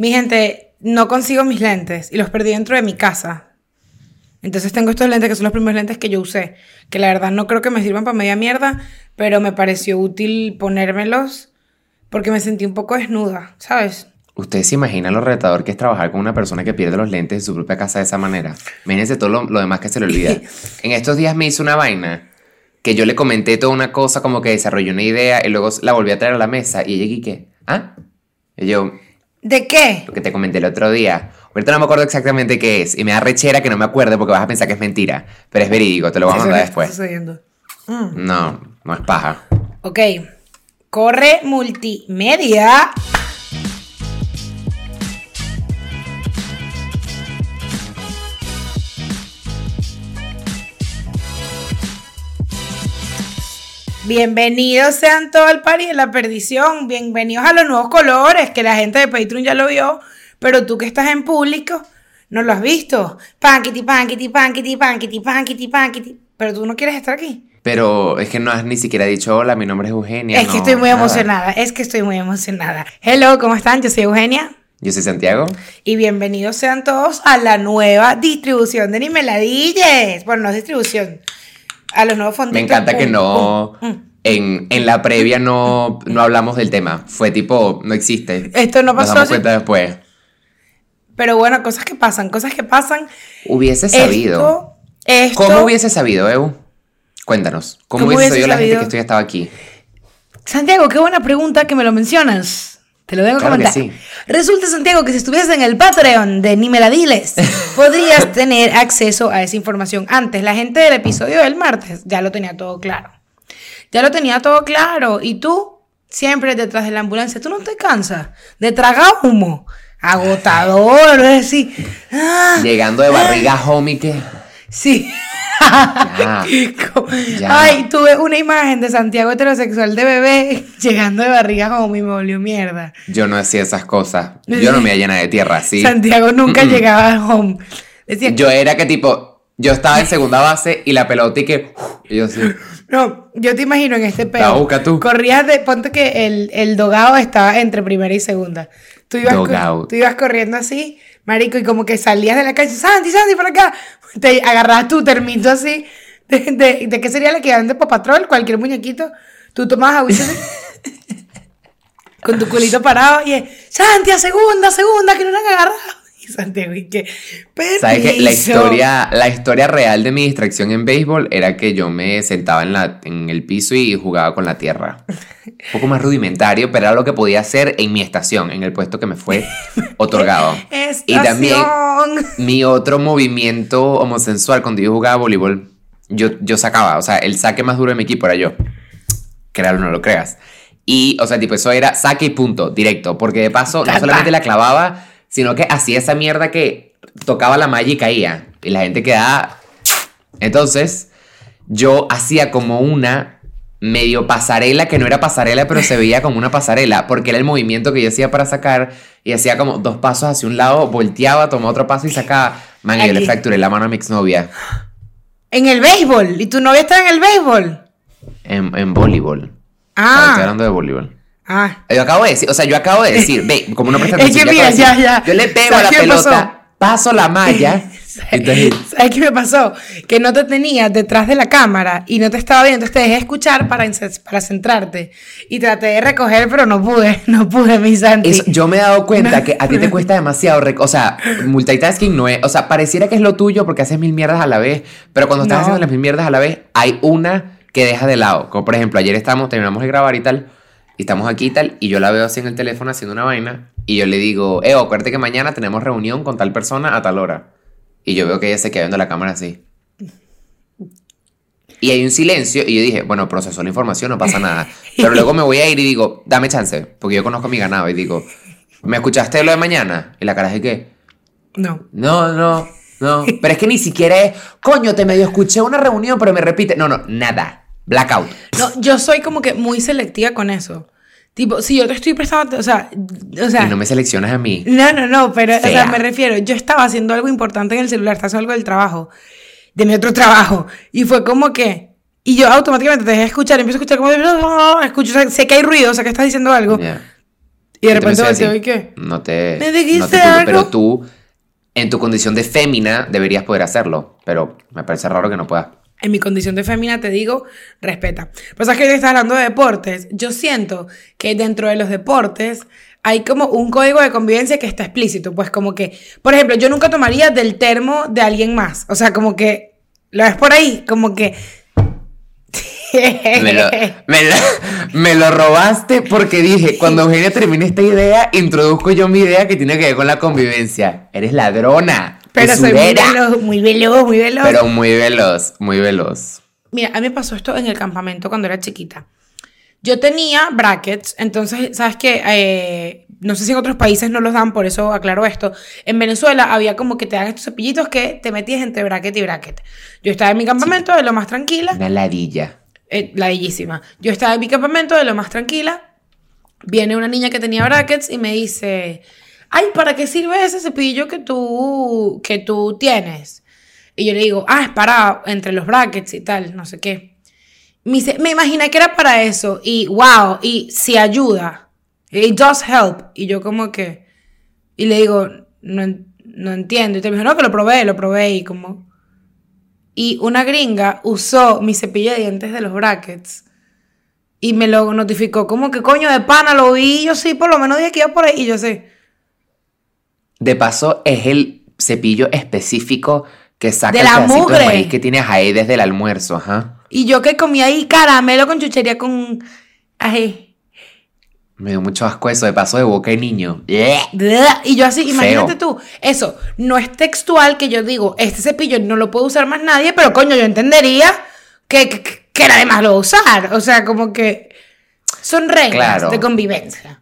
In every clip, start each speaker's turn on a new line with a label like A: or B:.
A: Mi gente, no consigo mis lentes y los perdí dentro de mi casa. Entonces tengo estos lentes que son los primeros lentes que yo usé, que la verdad no creo que me sirvan para media mierda, pero me pareció útil ponérmelos porque me sentí un poco desnuda, ¿sabes?
B: ¿Ustedes se imaginan lo retador que es trabajar con una persona que pierde los lentes en su propia casa de esa manera? Imagínense todo lo, lo demás que se le olvida. en estos días me hizo una vaina que yo le comenté toda una cosa como que desarrolló una idea y luego la volví a traer a la mesa y ella, ¿y qué? ¿Ah? Y yo,
A: ¿De qué?
B: lo que te comenté el otro día. Ahorita no me acuerdo exactamente qué es y me da rechera que no me acuerde porque vas a pensar que es mentira. Pero es verídico, te lo voy a mandar después.
A: sucediendo.
B: No, no es paja.
A: Ok. Corre multimedia. Bienvenidos sean todo el party de la perdición. Bienvenidos a los nuevos colores que la gente de Patreon ya lo vio. Pero tú que estás en público, no lo has visto. Pankity, pankity, pankity, pankity, pankity, pankity. Pero tú no quieres estar aquí.
B: Pero es que no has ni siquiera dicho hola, mi nombre es Eugenia.
A: Es que estoy muy
B: nada.
A: emocionada, es que estoy muy emocionada. Hello, ¿cómo están? Yo soy Eugenia
B: Yo soy Santiago.
A: y bienvenidos sean todos a la nueva distribución de Nimeladilles. Bueno, no es distribución, a los nuevos fondos.
B: Me encanta que no. En, en la previa no, no hablamos del tema. Fue tipo, no existe.
A: Esto no
B: Nos
A: pasó,
B: damos
A: sí.
B: cuenta después.
A: Pero bueno, cosas que pasan, cosas que pasan.
B: Hubiese sabido.
A: Esto, esto
B: ¿Cómo hubiese sabido, Evo? Cuéntanos. ¿Cómo,
A: ¿Cómo
B: hubiese
A: hubiese
B: sabido la gente
A: sabido?
B: que esto ya estaba aquí?
A: Santiago, qué buena pregunta que me lo mencionas. Te lo vengo a
B: Claro
A: comentar.
B: sí.
A: Resulta, Santiago, que si estuvieses en el Patreon de Nimeladiles, podrías tener acceso a esa información antes. La gente del episodio del martes ya lo tenía todo claro. Ya lo tenía todo claro. Y tú, siempre detrás de la ambulancia, tú no te cansas de tragar humo. Agotador, es decir. ah,
B: Llegando de barriga homie que.
A: Sí.
B: Ya,
A: Como-
B: ya.
A: Ay, tuve una imagen de Santiago heterosexual de bebé llegando de barriga home y me volvió mierda.
B: Yo no hacía esas cosas. Yo no me llena de tierra así.
A: Santiago nunca llegaba al home. Decía,
B: Yo era que tipo. Yo estaba en segunda base y la pelota y que. Y yo sí.
A: no, yo te imagino en este
B: La
A: peo.
B: busca tú.
A: Corrías de, ponte que el, el dogado estaba entre primera y segunda. Tú ibas, tú ibas corriendo así, marico, y como que salías de la calle, Santi, Santi, por acá. Te agarrabas tu termito así, de, de, de qué sería el equivalente de Papatrol, cualquier muñequito. Tú tomabas agüita con tu culito parado y es, Santi, a segunda, segunda, que no la han agarrado. Santiago, y que,
B: ¿Sabes que La historia, la historia real de mi distracción en béisbol era que yo me sentaba en, la, en el piso y jugaba con la tierra. Un poco más rudimentario, pero era lo que podía hacer en mi estación, en el puesto que me fue otorgado. Y también
A: Estación.
B: mi otro movimiento homosensual cuando yo jugaba voleibol, yo, yo sacaba, o sea, el saque más duro de mi equipo era yo. Créalo o no lo creas. Y, o sea, tipo, eso era saque y punto, directo. Porque de paso, no solamente la clavaba, sino que hacía esa mierda que tocaba la malla y caía. Y la gente quedaba. Entonces, yo hacía como una medio pasarela, que no era pasarela, pero se veía como una pasarela, porque era el movimiento que yo hacía para sacar, y hacía como dos pasos hacia un lado, volteaba, tomaba otro paso y sacaba. Man, yo le fracturé la mano a mi exnovia
A: En el béisbol. ¿Y tu novia está en el béisbol?
B: en, en voleibol.
A: Ah.
B: Estoy hablando de voleibol.
A: Ah.
B: Yo acabo de decir, o sea, yo acabo de decir, ve, como no prestas
A: Es que
B: atención, yo
A: mira,
B: decir,
A: ya, ya.
B: Yo le pego a
A: ¿Sabes
B: la pelota, paso la malla, entonces,
A: ¿Sabes qué me pasó? Que no te tenía detrás de la cámara y no te estaba viendo, entonces te dejé escuchar para, para centrarte. Y traté de recoger, pero no pude, no pude, mi Santi.
B: eso- yo me he dado cuenta que a ti te cuesta demasiado, o sea, multitasking no es, o sea, pareciera que es lo tuyo porque haces mil mierdas a la vez, pero cuando estás
A: No.
B: haciendo las mil mierdas a la vez, hay una que deja de lado, como por ejemplo, ayer estamos, terminamos de grabar y tal, y estamos aquí y tal, y yo la veo así en el teléfono haciendo una vaina, y yo le digo, eh, acuérdate que mañana tenemos reunión con tal persona a tal hora. Y yo veo que ella se queda viendo la cámara así. Y hay un silencio y yo dije, bueno, procesó la información, no pasa nada. Pero luego me voy a ir y digo, dame chance, porque yo conozco mi ganado y digo, ¿me escuchaste lo de mañana? Y la cara es de qué?
A: No.
B: No, no, no. Pero es que ni siquiera es, coño, te medio escuché una reunión, pero me repite. No, no, nada. Blackout.
A: No, yo soy como que muy selectiva con eso. Tipo, si yo te estoy prestando, o sea, o sea,
B: Y no me seleccionas a mí.
A: No, no, no, pero, o sea,
B: Fea.
A: me refiero, yo estaba haciendo algo importante en el celular, estaba haciendo algo del trabajo, de mi otro trabajo, y fue como que, y yo automáticamente te dejé escuchar, empiezo a escuchar como, escucho, o sea, sé que hay ruido, o sea, que estás diciendo algo,
B: Ya.
A: Y de repente volteo y qué.
B: No te.
A: ¿Me dijiste
B: no te culpo,
A: algo?
B: Pero tú, en tu condición de fémina, deberías poder hacerlo. Pero me parece raro que no puedas.
A: En mi condición de fémina te digo, respeta. Pues es que hoy estás hablando de deportes. Yo siento que dentro de los deportes hay como un código de convivencia que está explícito. Pues como que, por ejemplo, yo nunca tomaría del termo de alguien más. O sea, como que lo ves por ahí, como que.
B: Me lo- me lo robaste porque dije, cuando Eugenia termine esta idea, introduzco yo mi idea que tiene que ver con la convivencia. Eres ladrona.
A: Pero soy muy veloz, muy veloz, muy veloz.
B: Pero muy veloz, muy veloz.
A: Mira, a mí me pasó esto en el campamento cuando era chiquita. Yo tenía brackets, entonces, ¿sabes qué? no sé si en otros países no los dan, por eso aclaro esto. En Venezuela había como que te dan estos cepillitos que te metías entre bracket y bracket. Yo estaba en mi campamento de lo más tranquila,
B: Una ladilla.
A: eh, la bellísima. Yo estaba en mi campamento de lo más tranquila. Viene una niña que tenía brackets y me dice, ay, ¿para qué sirve ese cepillo que tú, que tú tienes? Y yo le digo, ah, es para entre los brackets y tal, no sé qué. Me dice, me imaginé que era para eso. Y wow, y si ayuda. It does help. Y yo como que... Y le digo, no, no entiendo. Y te dijo, no, que lo probé, lo probé. Y como... Y una gringa usó mi cepillo de dientes de los brackets. Y me lo notificó como que coño de pana lo vi. Yo sí, por lo menos de aquí a por ahí. Y yo sé.
B: De paso, es el cepillo específico que saca
A: De
B: el
A: la
B: de
A: mugre.
B: maíz que tienes ahí desde el almuerzo, ajá.
A: Y yo que comí ahí caramelo con chuchería con... Ay.
B: Me dio mucho asco eso, de paso de boca de niño.
A: Y yo así,
B: Feo.
A: imagínate tú, eso no es textual que yo digo, este cepillo no lo puede usar más nadie, pero coño, yo entendería que, que, que nadie más lo va a usar. O sea, como que son reglas
B: Claro.
A: de convivencia.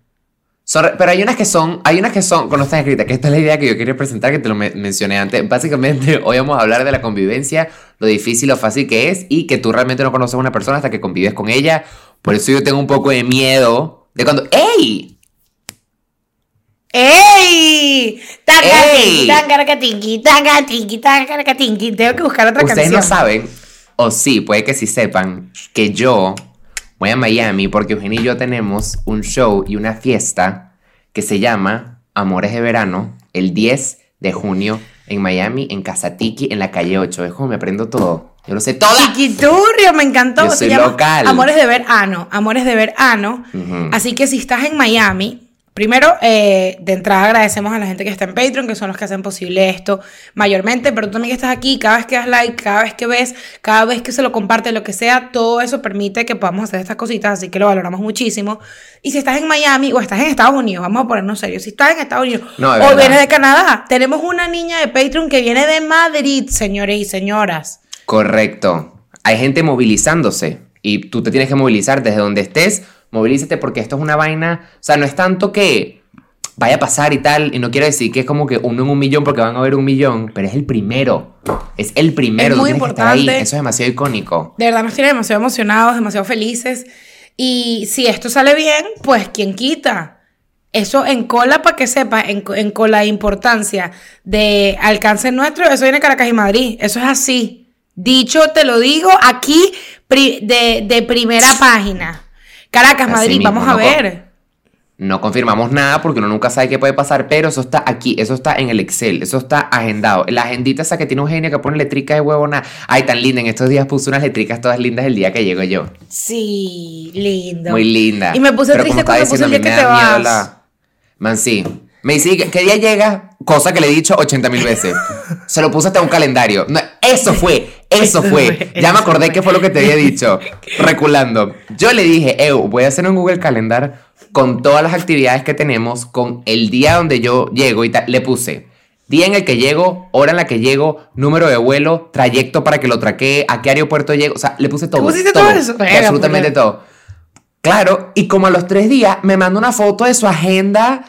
B: Son- pero hay unas que son, hay unas que son, cuando están escritas, que esta es la idea que yo quería presentar, que te lo me- mencioné antes. Básicamente, hoy vamos a hablar de la convivencia, lo difícil o fácil que es, y que tú realmente no conoces a una persona hasta que convives con ella. Por eso yo tengo un poco de miedo de cuando, ¡ey!
A: ¡Ey! Tangatinqui,
B: ¡Ey!
A: tangarcatinqui, tangatinqui, tangarcatinqui. Tengo que buscar otra
B: Ustedes
A: canción.
B: no saben, o sí, puede que sí sepan, que yo voy a Miami porque Eugenio y yo tenemos un show y una fiesta que se llama Amores de Verano el 10 de junio en Miami, en Casa Tiki, en la calle 8. Es como me aprendo todo. Yo lo sé todo.
A: Chiquiturrio, me encantó.
B: Yo
A: Se
B: soy
A: llama
B: local.
A: Amores de verano. Amores de verano. Así que si estás en Miami, primero, eh, de entrada agradecemos a la gente que está en Patreon, que son los que hacen posible esto mayormente, pero tú también que estás aquí, cada vez que das like, cada vez que ves, cada vez que se lo comparte, lo que sea, todo eso permite que podamos hacer estas cositas, así que lo valoramos muchísimo. Y si estás en Miami o estás en Estados Unidos, vamos a ponernos serios, si estás en Estados Unidos
B: No,
A: o vienes de Canadá, tenemos una niña de Patreon que viene de Madrid, señores y señoras.
B: Correcto. Hay gente movilizándose y tú te tienes que movilizar desde donde estés. Movilízate porque esto es una vaina. O sea, no es tanto que vaya a pasar y tal. Y no quiero decir que es como que uno en un millón porque van a haber un millón. Pero es el primero. Es el primero.
A: Es muy
B: que estar ahí.
A: importante.
B: Eso es demasiado icónico.
A: De verdad nos tiene demasiado emocionados, demasiado felices. Y si esto sale bien, pues ¿quién quita? Eso en cola, para que sepa, en, en cola importancia de alcance nuestro, eso viene Caracas y Madrid. Eso es así. Dicho, te lo digo aquí pri- de, de primera página. Caracas,
B: Así
A: Madrid,
B: mismo,
A: vamos a
B: no
A: ver.
B: No confirmamos nada porque uno nunca sabe qué puede pasar, pero eso está aquí, eso está en el Excel, eso está agendado. La agendita esa que tiene un genio que pone letricas de huevona. Ay, tan linda. En estos días puso unas letricas todas lindas el día que llego yo.
A: Sí, lindo.
B: Muy linda.
A: Y me puse
B: Pero
A: triste cuando puse el día que te vas.
B: la- Man, sí. Me dice, ¿qué día llega? Cosa que le he dicho 80 mil veces. Se lo puse hasta un calendario. No, eso fue, eso fue. Ya me acordé que fue lo que te había dicho. Reculando. Yo le dije, Eu, voy a hacer un Google Calendar con todas las actividades que tenemos, con el día donde yo llego y tal. Le puse día en el que llego, hora en la que llego, número de vuelo, trayecto para que lo traquee, a qué aeropuerto llego. O sea, le puse todo.
A: pusiste todo eso? Verga,
B: absolutamente
A: porque-
B: todo. Claro, y como a los tres días me manda una foto de su agenda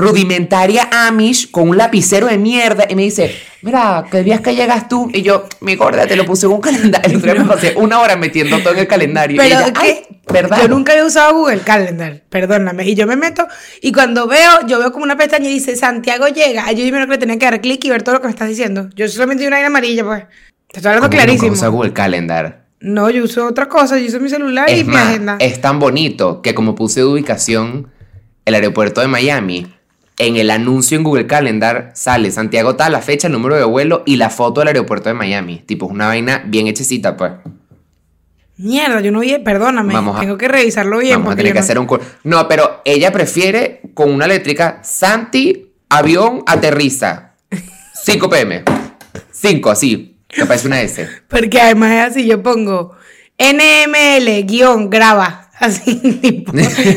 B: rudimentaria Amish con un lapicero de mierda y me dice, mira, ¿qué días que llegas tú? Y yo, mi gorda, te lo puse en un calendario. El me pasé una hora metiendo todo en el calendario. y
A: Pero
B: ella, "Ay, ¿verdad?
A: yo nunca había usado Google Calendar, perdóname. Y yo me meto y cuando veo, yo veo como una pestaña y dice Santiago llega. Yo primero que le tenía que dar clic y ver todo lo que me estás diciendo. Yo solamente vi una aire amarilla, pues. Te estoy hablando
B: ¿Cómo que nunca
A: clarísimo.
B: usa Google Calendar.
A: No, yo uso otra cosa. Yo uso mi celular y mi agenda.
B: es tan bonito que como puse de ubicación el aeropuerto de Miami, en el anuncio en Google Calendar sale Santiago tal, la fecha, el número de vuelo y la foto del aeropuerto de Miami. Tipo, es una vaina bien hechecita, pues.
A: Mierda, yo no vi, perdóname,
B: Vamos a-
A: tengo que revisarlo bien.
B: Vamos a tener que
A: no-
B: hacer un. No, pero ella prefiere con una eléctrica, Santi, avión, aterriza. 5 pm. 5, así. Que parece una S.
A: Porque además es así, yo pongo NML guion graba. Así, tipo,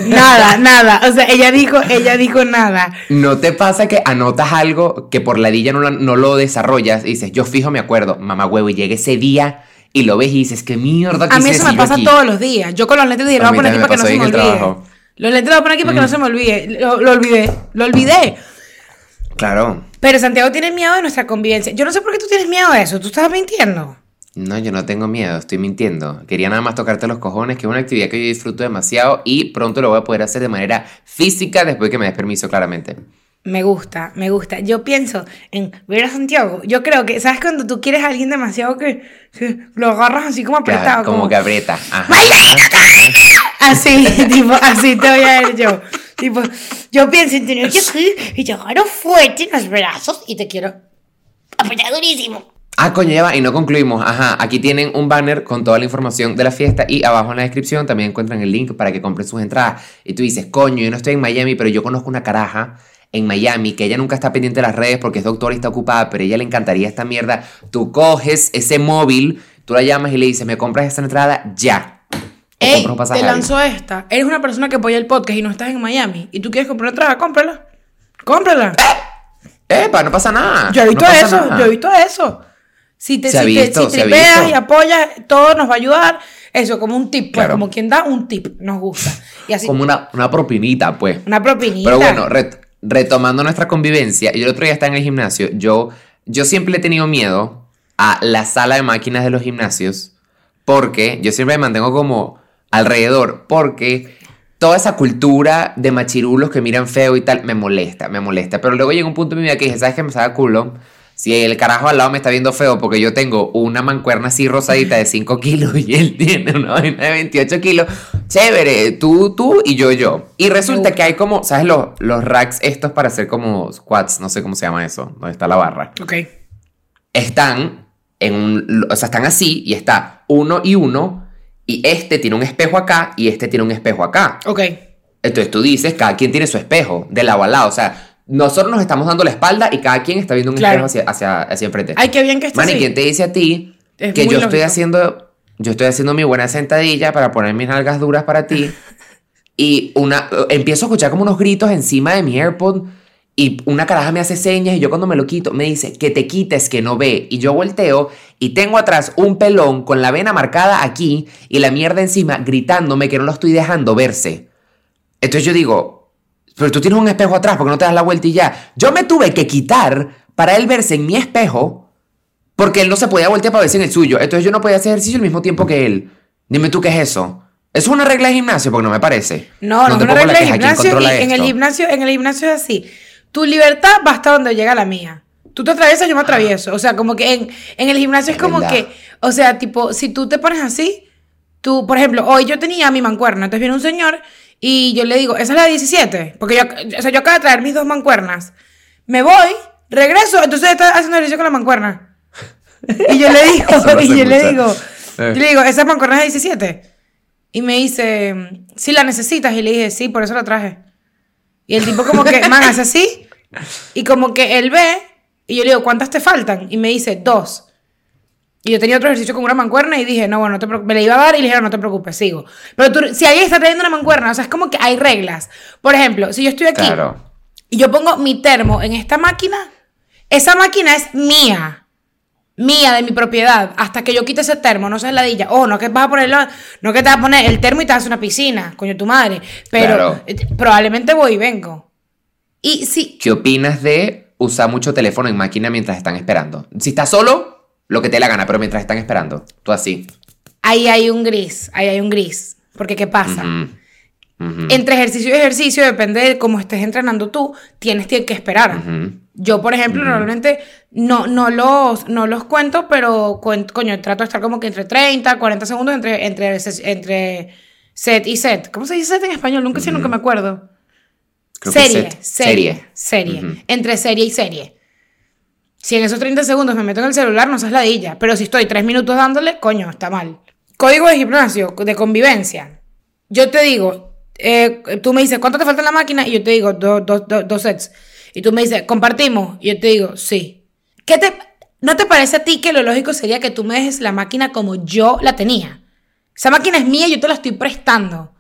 A: nada, nada. O sea, ella dijo, ella dijo nada.
B: ¿No te pasa que anotas algo que por ladilla no, la- no lo desarrollas y dices, yo fijo me acuerdo, mamá huevo, y llega ese día y lo ves y dices, qué mierda
A: A mí eso me pasa
B: aquí?"
A: todos los días. Yo con los lentes dije, lo voy a poner aquí para que no se me olvide.
B: trabajo.
A: Los lentes los voy a poner aquí para que no se me olvide. Lo, lo olvidé, lo olvidé.
B: Claro.
A: Pero Santiago tiene miedo de nuestra convivencia. Yo no sé por qué tú tienes miedo de eso. Tú estás mintiendo.
B: No, yo no tengo miedo, estoy mintiendo. Quería nada más tocarte los cojones, que es una actividad que yo disfruto demasiado y pronto lo voy a poder hacer de manera física después que me des permiso, claramente.
A: Me gusta, me gusta. Yo pienso en ver a Santiago. Yo creo que, ¿sabes cuando tú quieres a alguien demasiado que, que lo agarras así como
B: Claro,
A: apretado?
B: como, que aprieta. Ajá.
A: Así, tipo, así te voy a ver yo. Tipo, yo pienso en tener que y te agarro fuerte en los brazos y te quiero apretar durísimo.
B: Ah, coño, ya va, y no concluimos. Ajá, aquí tienen un banner con toda la información de la fiesta y abajo en la descripción también encuentran el link para que compren sus entradas. Y tú dices, coño, yo no estoy en Miami, pero yo conozco una caraja en Miami que ella nunca está pendiente de las redes porque es doctora y está ocupada, pero a ella le encantaría esta mierda. Tú coges ese móvil, tú la llamas y le dices, me compras esta entrada ya. O
A: Ey,
B: un
A: te
B: ahí.
A: lanzo esta. Eres una persona que apoya el podcast y no estás en Miami y tú quieres comprar una entrada, cómprala. Cómprala.
B: Epa, no pasa nada.
A: Yo he visto
B: no
A: eso,
B: nada.
A: yo he visto eso. Si te,
B: Se
A: si te- si tripeas y apoyas, todo nos va a ayudar. Eso, como un tip, pues,
B: Claro.
A: como quien da un tip, nos gusta. Y así,
B: Como una, una propinita, pues.
A: una propinita.
B: Pero bueno, ret- retomando nuestra convivencia, yo el otro día estaba en el gimnasio, yo, yo siempre he tenido miedo a la sala de máquinas de los gimnasios, porque yo siempre me mantengo como alrededor, porque toda esa cultura de machirulos que miran feo y tal, me molesta, me molesta. Pero luego llega un punto en mi vida que dije, ¿sabes qué me saca culo? Si el carajo al lado me está viendo feo porque yo tengo una mancuerna así rosadita de 5 kilos y él tiene una vaina de 28 kilos, chévere, tú, tú y yo, yo. Y resulta que hay como, ¿sabes? Los, los racks estos para hacer como squats, no sé cómo se llama eso, donde está la barra.
A: Ok.
B: Están en un, o sea, están así y está uno y uno y este tiene un espejo acá y este tiene un espejo acá.
A: Ok.
B: Entonces tú dices, cada quien tiene su espejo, de lado a lado. O sea, nosotros nos estamos dando la espalda y cada quien está viendo un
A: Claro.
B: espejo hacia, hacia, hacia enfrente.
A: Ay, qué bien que estés
B: Man, ¿y
A: así.
B: quién te dice a ti
A: Es
B: que yo estoy haciendo, yo estoy haciendo mi buena sentadilla para poner mis nalgas duras para ti y una, empiezo a escuchar como unos gritos encima de mi AirPod y una caraja me hace señas y yo cuando me lo quito me dice que te quites que no ve y yo volteo y tengo atrás un pelón con la vena marcada aquí y la mierda encima gritándome que no lo estoy dejando verse. Entonces yo digo, pero tú tienes un espejo atrás, porque no te das la vuelta y ya? Yo me tuve que quitar para él verse en mi espejo, porque él no se podía voltear para verse en el suyo. Entonces yo no podía hacer ejercicio al mismo tiempo que él. Dime tú qué es eso. ¿Eso es una regla de gimnasio? Porque no me parece.
A: No, no,
B: te
A: es una regla
B: la
A: de
B: queja, ¿quién
A: gimnasio. Y en el gimnasio, en el gimnasio es así. Tu libertad va hasta donde llega la mía. Tú te atraviesas, yo me atravieso. O sea, como que en, en el gimnasio es,
B: Es
A: como
B: verdad.
A: que, o sea, tipo, si tú te pones así, tú, por ejemplo, hoy yo tenía mi mancuerna, entonces viene un señor y yo le digo, esa es la de 17, porque yo, o sea, yo acabo de traer mis dos mancuernas. Me voy, regreso, entonces está haciendo ejercicio con la mancuerna. Y yo le digo, y yo le digo,
B: Eh.
A: yo le digo, esa mancuerna es de 17. Y me dice, si la necesitas. Y le dije, sí, por eso la traje. Y el tipo como que, man, hace así. Y como que él ve, y yo le digo, ¿cuántas te faltan? Y me dice, dos. Y yo tenía otro ejercicio con una mancuerna y dije, no, bueno, no te. Me la iba a dar y le dije, no te preocupes, sigo. Pero tú, si alguien está trayendo una mancuerna, o sea, es como que hay reglas. Por ejemplo, si yo estoy aquí
B: Claro.
A: y yo pongo mi termo en esta máquina, esa máquina es mía. Mía, de mi propiedad. Hasta que yo quite ese termo, no seas ladilla. Oh, no que vas a ponerlo, no que te vas a poner el termo y te vas a una piscina, coño, tu madre. Pero
B: Claro.
A: eh, probablemente voy y vengo. Y sí,
B: ¿Qué opinas de usar mucho teléfono en máquina mientras están esperando? Si estás solo, lo que te dé la gana, pero mientras están esperando, tú así.
A: ahí hay un gris, ahí hay un gris. Porque ¿qué pasa? Entre ejercicio y ejercicio, depende de cómo estés entrenando tú, tienes que esperar. Yo, por ejemplo, normalmente no, no, los, no los cuento, pero coño, trato de estar como que entre 30, 40 segundos entre, entre, entre set y set. ¿Cómo se dice set en español? Nunca sé, nunca me acuerdo. Serie, serie, serie. Entre serie y serie. Si en esos 30 segundos me meto en el celular, no seas ladilla. Pero si estoy 3 minutos dándole, coño, está mal. Código de gimnasio, de convivencia. Yo te digo, eh, tú me dices, ¿cuánto te falta en la máquina? Y yo te digo, do- do- do- dos sets. Y tú me dices, ¿compartimos? Y yo te digo, sí. ¿Qué te, ¿No te parece a ti que lo lógico sería que tú me dejes la máquina como yo la tenía? Esa máquina es mía, yo te la estoy prestando.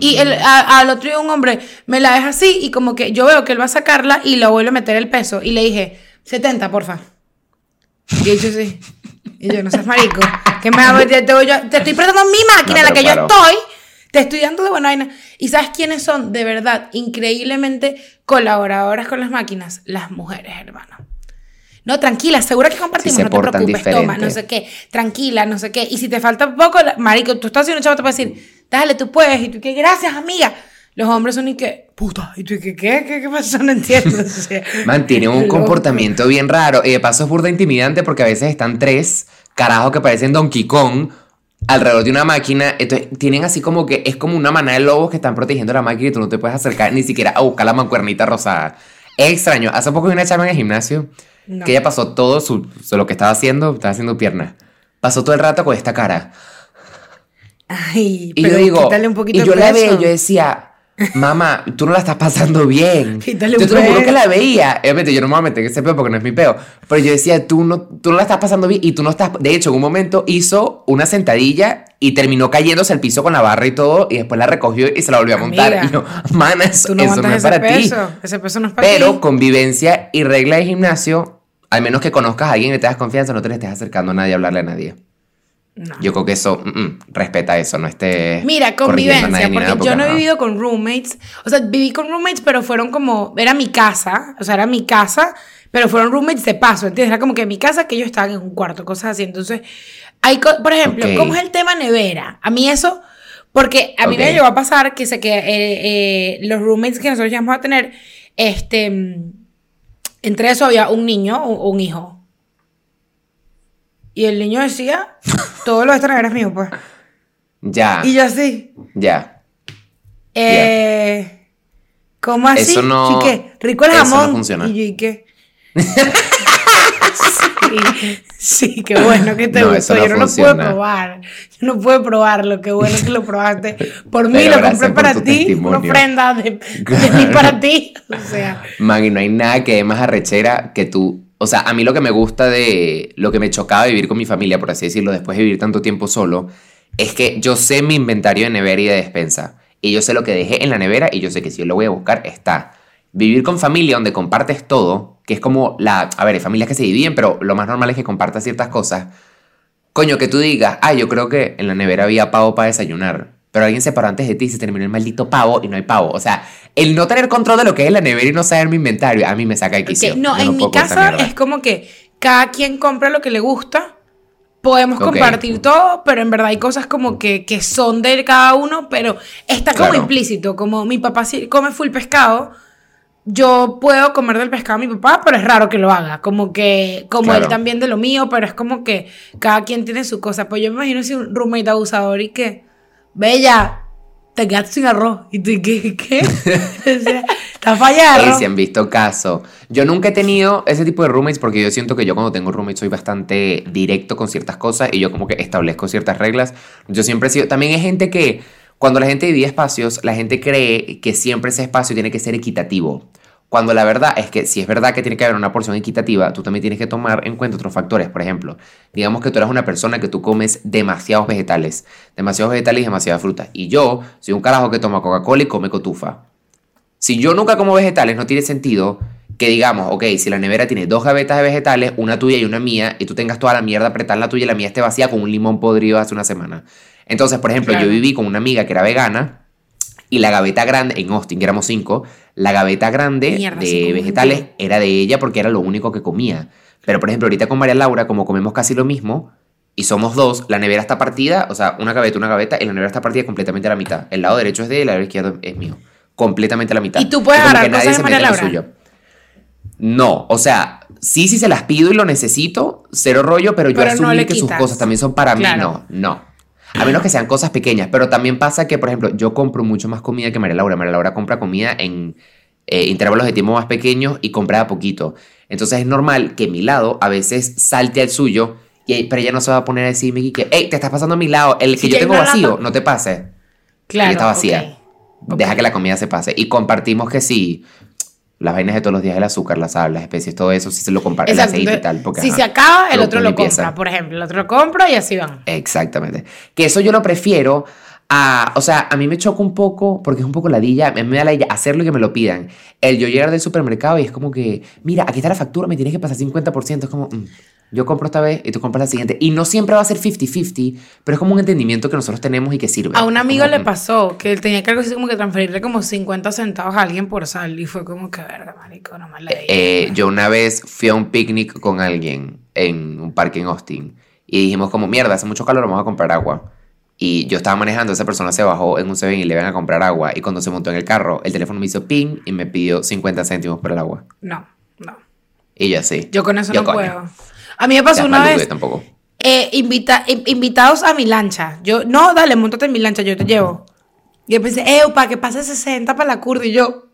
A: Y al otro día un hombre me la deja así y como que yo veo que él va a sacarla y lo vuelve a meter el peso. Y le dije, 70, porfa. Y yo sí. Y yo, no seas marico. Que me hago? Te, te, yo- te estoy prestando mi máquina,
B: No,
A: la que yo estoy. Te estoy dando de buena vaina. ¿Y sabes quiénes son? De verdad, increíblemente colaboradoras con las máquinas. Las mujeres, hermano. No, tranquila, segura que compartimos,
B: Sí
A: no te preocupes, toma, no
B: diferente.
A: sé qué, tranquila, no sé qué. Y si te falta poco, marico, tú estás haciendo un chavo, te a decir, dale, tú puedes, y tú que gracias, amiga. Los hombres son y que, puta, y tú que, ¿qué? ¿Qué, qué pasó? No entiendo. O sea,
B: Mantienen un
A: loco.
B: comportamiento bien raro. Y de paso es burda intimidante porque a veces están tres carajos que parecen Donkey Kong alrededor de una máquina. Entonces tienen así como que es como una manada de lobos que están protegiendo la máquina y tú no te puedes acercar ni siquiera a buscar la mancuernita rosada. Es extraño. Hace poco vi una chama en el gimnasio
A: No.
B: que ella pasó todo su, lo que estaba haciendo, estaba haciendo piernas. Pasó todo el rato con esta cara.
A: Ay,
B: Y
A: pero
B: yo digo,
A: quítale un poquito
B: y yo la veía, yo decía, mamá, tú no la estás pasando bien.
A: Quítale
B: yo te lo juro que la veía. Obviamente yo no me voy a meter en ese peo porque no es mi peo. Pero yo decía, tú no, tú no la estás pasando bien y tú no estás... De hecho, en un momento hizo una sentadilla y terminó cayéndose al piso con la barra y todo y después la recogió y se la volvió a montar.
A: Amiga,
B: y yo, mana, eso,
A: no
B: eso no es para ti.
A: peso. Ese peso no es para
B: Pero
A: ti.
B: convivencia y regla de gimnasio, al menos que conozcas a alguien y te das confianza, no te le estés acercando a nadie a hablarle a nadie.
A: No.
B: Yo creo que eso, mm, mm, respeta eso, no estés.
A: Mira, convivencia,
B: nadie
A: porque
B: nada,
A: yo no he vivido con roommates. O sea, viví con roommates, pero fueron como. Era mi casa, o sea, era mi casa, pero fueron roommates de paso, ¿entiendes? Era como que mi casa, que ellos estaban en un cuarto, cosas así. Entonces, hay. Por ejemplo,
B: Ok.
A: ¿cómo es el tema nevera? A mí eso. Porque a mí me
B: Ok.
A: llegó a pasar que, se, que eh, eh, los roommates que nosotros íbamos a tener, este. mm, Entre eso había un niño o un hijo. Y el niño decía: Todo lo de esta nevera es mío, pues.
B: Ya,
A: Y yo así.
B: ya.
A: Eh, ¿Cómo así?
B: Eso no-
A: ¿Y qué? Rico el
B: eso no
A: jamón.
B: funciona.
A: Y yo, ¿y qué? sí, sí, qué bueno que te
B: No,
A: gustó.
B: no
A: yo no lo pude
B: funciona.
A: probar. Yo no pude probarlo. Qué bueno que lo probaste. Por mí lo compré para ti. Una ofrenda de, de mí para ti. O sea,
B: Man, y no hay nada que dé más arrechera que tú. O sea, a mí lo que me gusta de lo que me chocaba vivir con mi familia, por así decirlo, después de vivir tanto tiempo solo, es que yo sé mi inventario de nevera y de despensa. Y yo sé lo que dejé en la nevera y yo sé que si yo lo voy a buscar, está. Vivir con familia donde compartes todo, que es como la... A ver, hay familias que se dividen, pero lo más normal es que compartas ciertas cosas. Coño, que tú digas, ah, yo creo que en la nevera había pavo para desayunar. Pero alguien se paró antes de ti y se terminó el maldito pavo y no hay pavo. O sea, el no tener control de lo que es la nevera y no saber mi inventario, a mí me saca de quicio.
A: no,
B: Yo
A: en mi casa es como que cada quien compra lo que le gusta. Podemos compartir todo, pero en verdad hay cosas como que, que son de cada uno, pero está como
B: Claro.
A: implícito. Como mi papá sí come full pescado, yo puedo comer del pescado de mi papá, pero es raro que lo haga. Como que, como
B: Claro.
A: él también de lo mío, pero es como que cada quien tiene su cosa. Pues yo me imagino si un roommate abusador y que, bella, te quedaste sin arroz. Y tú, ¿qué? ¿Qué? o sea, está fallado.
B: Si han visto caso. Yo nunca he tenido ese tipo de roommates porque yo siento que yo cuando tengo roommates soy bastante directo con ciertas cosas y yo como que establezco ciertas reglas. Yo siempre he sido... También hay gente que cuando la gente divide espacios, la gente cree que siempre ese espacio tiene que ser equitativo. Cuando la verdad es que si es verdad que tiene que haber una porción equitativa, tú también tienes que tomar en cuenta otros factores. Por ejemplo, digamos que tú eres una persona que tú comes demasiados vegetales, demasiados vegetales y demasiadas frutas. Y yo soy un carajo que toma Coca-Cola y come cotufa. Si yo nunca como vegetales, no tiene sentido que digamos, ok, si la nevera tiene dos gavetas de vegetales, una tuya y una mía, y tú tengas toda la mierda apretada en la tuya y la mía esté vacía con un limón podrido hace una semana. Entonces, por ejemplo,
A: Claro.
B: yo viví con una amiga que era vegana y la gaveta grande, en Austin, que éramos cinco, la gaveta grande
A: Mierda,
B: de vegetales era de ella porque era lo único que comía. Pero, por ejemplo, ahorita con María Laura, como comemos casi lo mismo, y somos dos, la nevera está partida, o sea, una gaveta, una gaveta, y la nevera está partida completamente a la mitad. El lado derecho es de ella, el lado izquierdo es mío. Completamente a la mitad.
A: ¿Y tú puedes agarrar
B: nadie
A: cosas
B: se
A: de María Laura?
B: suyo. No, o sea, sí, sí se las pido y lo necesito, cero rollo, pero yo
A: Pero
B: asumí que sus cosas también son para
A: Claro.
B: mí, no, no. A menos que sean cosas pequeñas. Pero también pasa que, por ejemplo, yo compro mucho más comida que María Laura. María Laura compra comida en eh, intervalos de tiempo más pequeños y compra a poquito. Entonces es normal que mi lado a veces salte al suyo. Y, pero ella no se va a poner a decirme que, hey, te estás pasando a mi lado. El que yo tengo vacío,
A: lata-
B: no te pase.
A: Claro.
B: y está vacía. Deja que la comida se pase. Y compartimos que sí. Las vainas de todos los días, el azúcar, la sal, las especies, todo eso, sí se lo comparte el aceite y tal. Porque,
A: si
B: ajá,
A: se acaba, el otro lo
B: limpieza.
A: compra, por ejemplo. El otro lo compra y así van.
B: Exactamente. Que eso yo lo prefiero a. O sea, a mí me choca un poco, porque es un poco ladilla, me da ladilla hacerlo y que me lo pidan. El yo llegar del supermercado y es como que, mira, aquí está la factura, me tienes que pasar 50%. Es como, mm, yo compro esta vez y tú compras la siguiente. Y no siempre va a ser 50-50, pero es como un entendimiento que nosotros tenemos y que sirve.
A: A un amigo le pasó que él tenía que algo así como que transferirle como 50 centavos a alguien por sal. Y fue como que, verga, marico, no me la di.
B: Eh, yo una vez fui a un picnic con alguien en un parque en Austin y dijimos como, mierda, hace mucho calor, vamos a comprar agua. Y yo estaba manejando, esa persona se bajó en un 7 y le iban a comprar agua y cuando se montó en el carro, el teléfono me hizo ping y me pidió 50 céntimos por el agua.
A: No, no.
B: Y yo así.
A: Yo con eso
B: Yo,
A: no
B: coño.
A: puedo. A mí me pasó
B: Ya,
A: una vez.
B: tampoco.
A: eh, invita- in- invitados a mi lancha. Yo, no, dale, montate en mi lancha, yo te llevo. Y yo pensé, eh, para que pase 60 para la curva. Y yo,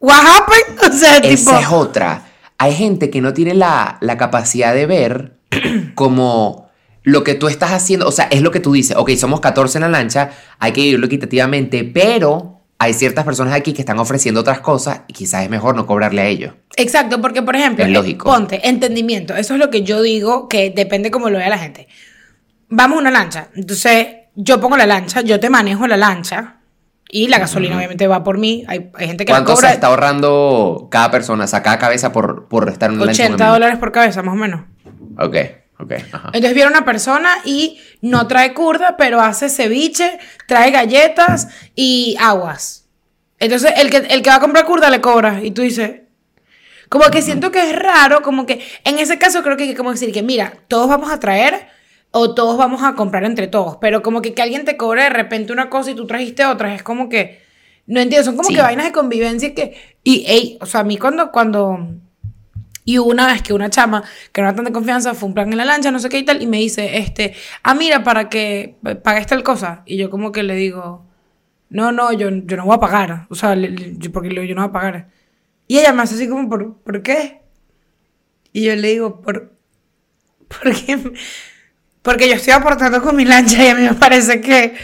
A: ¿What happened? O sea, tipo.
B: Esa es otra. Hay gente que no tiene la, la capacidad de ver como lo que tú estás haciendo. O sea, es lo que tú dices. Ok, somos 14 en la lancha, hay que vivirlo equitativamente, pero hay ciertas personas aquí que están ofreciendo otras cosas y quizás es mejor no cobrarle a ellos.
A: Exacto, porque por ejemplo,
B: Es lógico.
A: ponte, entendimiento. Eso es lo que yo digo que depende cómo lo vea la gente. Vamos a una lancha. Entonces, yo pongo la lancha, yo te manejo la lancha y la gasolina obviamente va por mí. Hay, hay gente que la
B: ¿Cuánto
A: cobra
B: se está ahorrando cada persona, o sea, cada cabeza por, por estar en una lancha?
A: 80 dólares por cabeza, más o menos.
B: Ok, ok. Ajá.
A: Entonces viene una persona y no trae curda, pero hace ceviche, trae galletas y aguas. Entonces el que, el que va a comprar curda le cobra y tú dices, como que siento que es raro, como que en ese caso creo que hay que como decir que mira, todos vamos a traer o todos vamos a comprar entre todos, pero como que que alguien te cobre de repente una cosa y tú trajiste otra, es como que, no entiendo, son como
B: Sí.
A: que vainas de convivencia que, y, ey, o sea, a mí cuando, cuando, y hubo una vez que una chama, que no era tan de confianza, fue un plan en la lancha, no sé qué y tal, y me dice, este, ah, mira, para que pagues tal cosa. Y yo como que le digo, no, no, yo, yo no voy a pagar. O sea, le- le- yo, porque le yo no voy a pagar. Y ella me hace así como, ¿por, ¿por qué? Y yo le digo, ¿por, ¿por qué? Porque yo estoy aportando con mi lancha y a mí me parece que,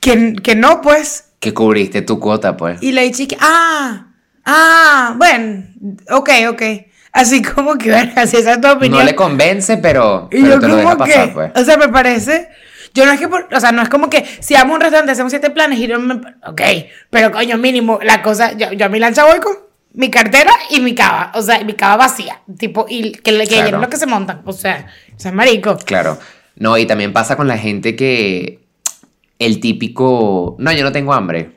A: que, que no, pues.
B: Que cubriste tu cuota, pues.
A: Y le dije ah, ah, bueno, ok, ok. Así como que, bueno, así esa es tu opinión.
B: No le convence, pero,
A: Y
B: pero
A: yo
B: te lo
A: como
B: deja
A: que,
B: pasar, pues.
A: o sea, me parece, yo no es que, por- o sea, no es como que si vamos a un restaurante, hacemos siete planes y no me, ok, pero coño, mínimo, la cosa, yo, yo a mi lancha voy con mi cartera y mi cava, o sea, mi cava vacía, tipo, y que, que
B: Claro.
A: lo que se montan, o sea, o sea, marico.
B: Claro. No, y también pasa con la gente que el típico, no, yo no tengo hambre.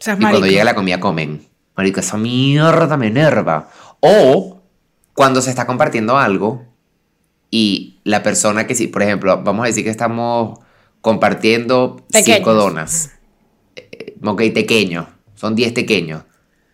A: O sea,
B: Y cuando
A: marico.
B: llega la comida comen. Marico, esa mierda me enerva. O cuando se está compartiendo algo y la persona que sí, por ejemplo, vamos a decir que estamos compartiendo
A: Pequeños.
B: cinco donas. Eh, Ok, pequeños. Son 10 pequeños.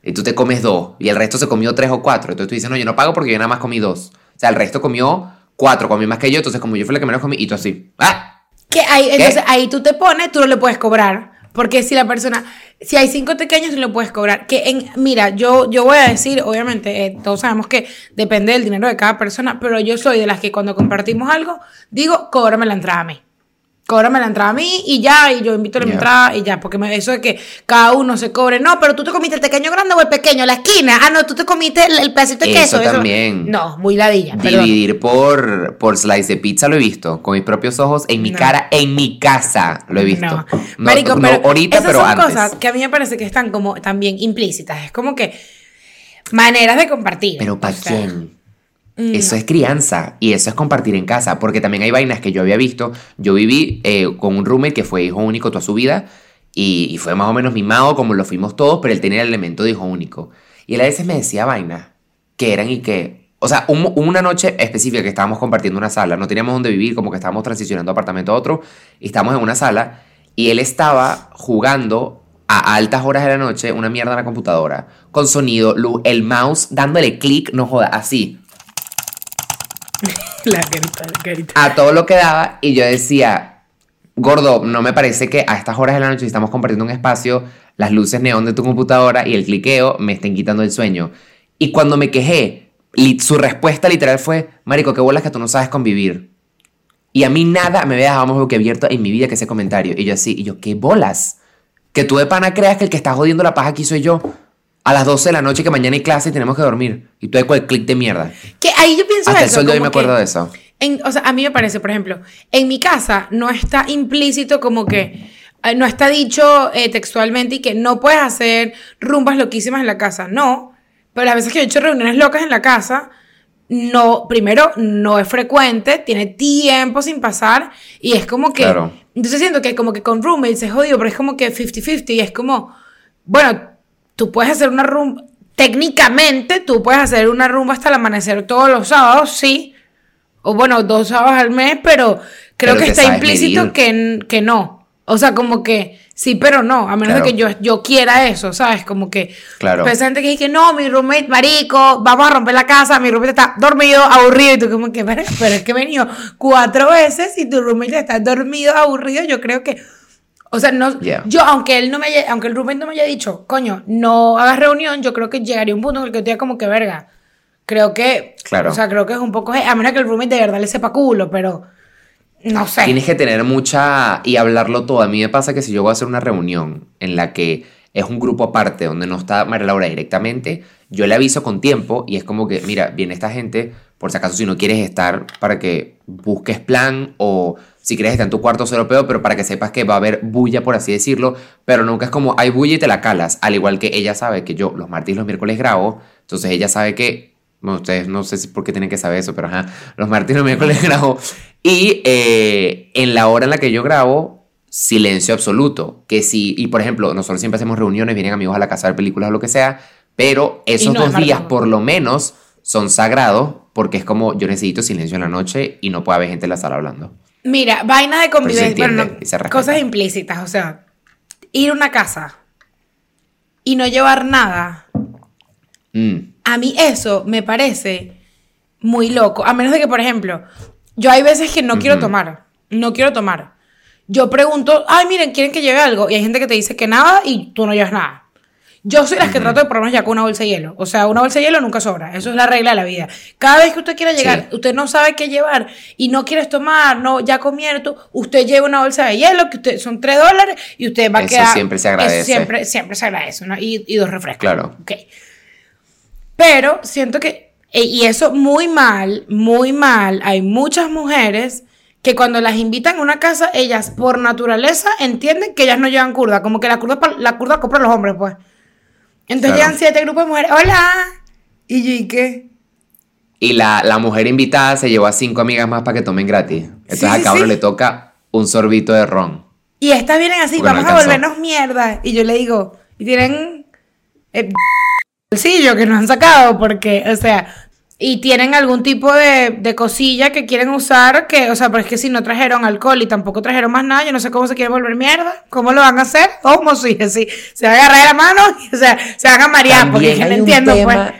B: Y tú te comes dos. Y el resto se comió tres o cuatro. Entonces tú dices, no, yo no pago porque yo nada más comí dos. O sea, el resto comió cuatro, comió más que yo. Entonces, como yo fui la que menos comí, y tú así. ¡Ah!
A: Que ahí, entonces ahí tú te pones, tú no le puedes cobrar. Porque si la persona, si hay cinco pequeños, tú le puedes cobrar. Que en, mira, yo, yo voy a decir, obviamente, eh, todos sabemos que depende del dinero de cada persona, pero yo soy de las que cuando compartimos algo, digo, cóbrame la entrada a mí. Cóbrame la entrada a mí y ya, y yo invito a la entrada y ya, porque eso de que cada uno se cobre. No, pero tú te comiste el pequeño grande o el pequeño, la esquina. Ah, no, tú te comiste el, el pedacito de
B: Eso
A: queso.
B: también.
A: No, muy ladilla. perdón.
B: Dividir por, por slice de pizza lo he visto con mis propios ojos, en mi
A: No.
B: cara, en mi casa lo he visto.
A: No.
B: No,
A: Marico,
B: no
A: pero
B: ahorita,
A: esas
B: pero
A: son
B: antes.
A: cosas que a mí me parece que están como también implícitas. Es como que maneras de compartir.
B: Pero ¿para
A: O sea,
B: quién? Eso es crianza y eso es compartir en casa, porque también hay vainas que yo había visto. Yo viví eh, con un roommate que fue hijo único toda su vida y, y fue más o menos mimado como lo fuimos todos, pero él tenía el elemento de hijo único. Y él a veces me decía vainas que eran y que... O sea, un- una noche específica que estábamos compartiendo una sala, no teníamos dónde vivir, como que estábamos transicionando apartamento a otro, y estábamos en una sala y él estaba jugando a altas horas de la noche una mierda en la computadora, con sonido, luz, el mouse dándole clic, no joda, así. A todo lo que daba y yo decía, gordo, no me parece que a estas horas de la noche si estamos compartiendo un espacio, las luces neón de tu computadora y el cliqueo me estén quitando el sueño. Y cuando me quejé, su respuesta literal fue, marico, qué bolas que tú no sabes convivir. Y a mí nada me había dejado más abierto en mi vida que ese comentario. Y yo así, y yo, qué bolas. Que tú de pana creas que el que está jodiendo la paja aquí soy yo. A las 12 de la noche que mañana hay clase y tenemos que dormir. Y tú de cual clic de mierda.
A: Que ahí yo pienso
B: Hasta el
A: eso,
B: sol de hoy me acuerdo de eso.
A: En- o sea, a mí me parece, por ejemplo, en mi casa no está implícito como que eh, no está dicho eh, textualmente y que no puedes hacer rumbas loquísimas en la casa. No. Pero las veces que yo he hecho reuniones locas en la casa, no, primero, no es frecuente, tiene tiempo sin pasar y es como que.
B: Claro.
A: Entonces siento que como que con roommates es jodido, pero es como que 50-50 y es como, bueno, tú puedes hacer una rumba, técnicamente tú puedes hacer una rumba hasta el amanecer todos los sábados, sí, o bueno, dos sábados al mes, pero creo
B: Pero
A: que está implícito que, que no. O sea, como que sí, pero no, a menos de que yo, yo quiera eso, ¿sabes? Como que
B: Claro.
A: pues, gente que dice, no, mi roommate, marico, vamos a romper la casa, mi roommate está dormido, aburrido, y tú como que, pero, pero es que he venido cuatro veces y tu roommate está dormido, aburrido, yo creo que, o sea, no,
B: Yeah.
A: yo, aunque él no me haya, aunque el roommate no me haya dicho, coño, no hagas reunión, yo creo que llegaría un punto en el que yo como que, verga, creo que,
B: Claro.
A: o sea, creo que es un poco, a menos que el roommate de verdad le sepa culo, pero, no sé.
B: Tienes que tener mucha y hablarlo todo. A mí me pasa que si yo voy a hacer una reunión en la que es un grupo aparte donde no está María Laura directamente, yo le aviso con tiempo y es como que, mira, viene esta gente, por si acaso si no quieres estar, para que busques plan o si quieres estar en tu cuarto cero peor, pero para que sepas que va a haber bulla, por así decirlo, pero nunca es como hay bulla y te la calas, al igual que ella sabe que yo los martes y los miércoles grabo, entonces ella sabe que bueno, ustedes no sé si por qué tienen que saber eso, pero ajá, los martes y los miércoles grabo. Y eh, en la hora en la que yo grabo, silencio absoluto. Que si, y por ejemplo, nosotros siempre hacemos reuniones, vienen amigos a la casa a ver películas o lo que sea, pero esos
A: no
B: dos días por lo menos son sagrados porque es como yo necesito silencio en la noche y no puede haber gente en la sala hablando.
A: Mira, vaina de convivencia, bueno, no, cosas implícitas, o sea, ir a una casa y no llevar nada,
B: Mm,
A: a mí eso me parece muy loco, a menos de que, por ejemplo, yo hay veces que no quiero tomar, no quiero tomar. Yo pregunto, ay, miren, ¿quieren que lleve algo? Y hay gente que te dice que nada y tú no llevas nada. Yo soy las que trato de ponernos ya con una bolsa de hielo. O sea, una bolsa de hielo nunca sobra. Eso es la regla de la vida. Cada vez que usted quiera llegar,
B: Sí.
A: usted no sabe qué llevar y no quieres tomar, no, ya comieron tú, usted lleva una bolsa de hielo que usted, son 3 dólares y usted va a
B: Eso
A: quedar.
B: siempre se agradece.
A: eso siempre, siempre se agradece, ¿no? Y, y dos refrescos.
B: Claro.
A: Ok. Pero siento que, e- y eso muy mal, muy mal, hay muchas mujeres que cuando las invitan a una casa, ellas por naturaleza entienden que ellas no llevan curda, como que la curda, la curda compra los hombres, pues. Entonces
B: Claro.
A: llegan siete grupos de mujeres, hola, y yo, ¿y qué?
B: Y la, la mujer invitada se llevó a cinco amigas más para que tomen gratis. Entonces
A: Sí,
B: a
A: sí,
B: cabrón
A: sí.
B: le toca un sorbito de ron.
A: Y estas vienen así,
B: Porque no
A: vamos a volvernos mierda. Y yo le digo, y tienen eh, bolsillo que nos han sacado, porque, o sea, y tienen algún tipo de, de cosilla que quieren usar, que, o sea, pero es que si no trajeron alcohol y tampoco trajeron más nada, yo no sé cómo se quieren volver mierda, cómo lo van a hacer, cómo si así, se van a agarrar la mano, y, o sea, se van a marear, porque es que no entiendo,
B: tema
A: pues.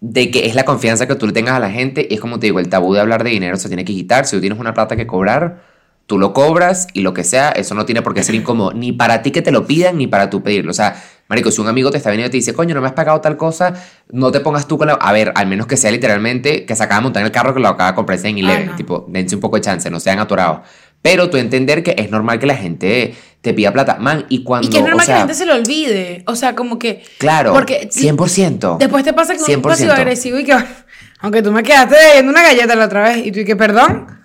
B: de que es la confianza que tú le tengas a la gente y es como te digo, el tabú de hablar de dinero se tiene que quitar. Si tú tienes una plata que cobrar, tú lo cobras y lo que sea, eso no tiene por qué ser incómodo, ni para ti que te lo pidan, ni para tú pedirlo. O sea, marico, si un amigo te está viniendo y te dice, coño, no me has pagado tal cosa, no te pongas tú con la... A ver, al menos que sea literalmente que se acaba de montar en el carro que lo acaba de comprar en Eleven.
A: no.
B: Tipo, dense un poco de chance, no sean atorados. Pero tú entender que es normal que la gente te pida plata. Man, y cuando...
A: Y que es normal
B: o sea,
A: que la gente se lo olvide, o sea, como que...
B: Claro,
A: porque
B: 100%.
A: Después te pasa que un
B: 100%.
A: pasivo agresivo y que, aunque tú me quedaste debiendo una galleta la otra vez y tú y que, perdón,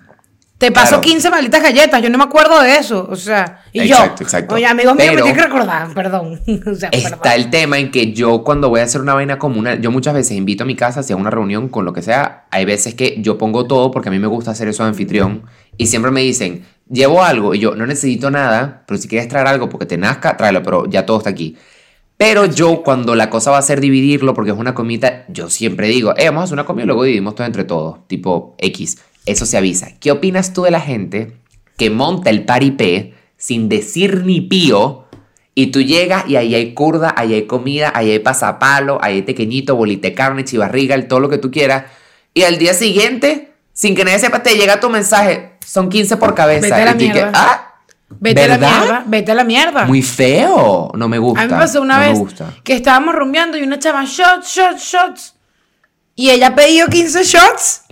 A: te paso
B: Claro.
A: 15 malditas galletas, yo no me acuerdo de eso, o sea, y
B: Exacto,
A: yo,
B: exacto.
A: oye, amigos míos, me tienen que recordar, perdón, o sea,
B: Está
A: perdón.
B: el tema en que yo cuando voy a hacer una vaina comunal, yo muchas veces invito a mi casa hacia una reunión con lo que sea, hay veces que yo pongo todo porque a mí me gusta hacer eso de anfitrión y siempre me dicen, llevo algo y yo no necesito nada, pero si quieres traer algo porque te nazca, tráelo, pero ya todo está aquí. Pero yo cuando la cosa va a ser dividirlo porque es una comida, yo siempre digo, eh, vamos a hacer una comida y luego dividimos todo entre todos, tipo X. Eso se avisa. ¿Qué opinas tú de la gente que monta el paripé sin decir ni pío y tú llegas y ahí hay curda, ahí hay comida, ahí hay pasapalo, ahí hay tequeñito, bolite de carne, chivarriga, el- todo lo que tú quieras. Y al día siguiente sin que nadie sepa, te llega tu mensaje, son 15 por cabeza.
A: Vete a la
B: y que,
A: mierda.
B: ah,
A: Vete a la
B: ¿verdad?
A: mierda, vete a la mierda.
B: Muy feo, no me gusta.
A: A mí me pasó una
B: no
A: vez que estábamos rumbeando y una chava, shots, shots, shots. Y ella pidió 15 shots.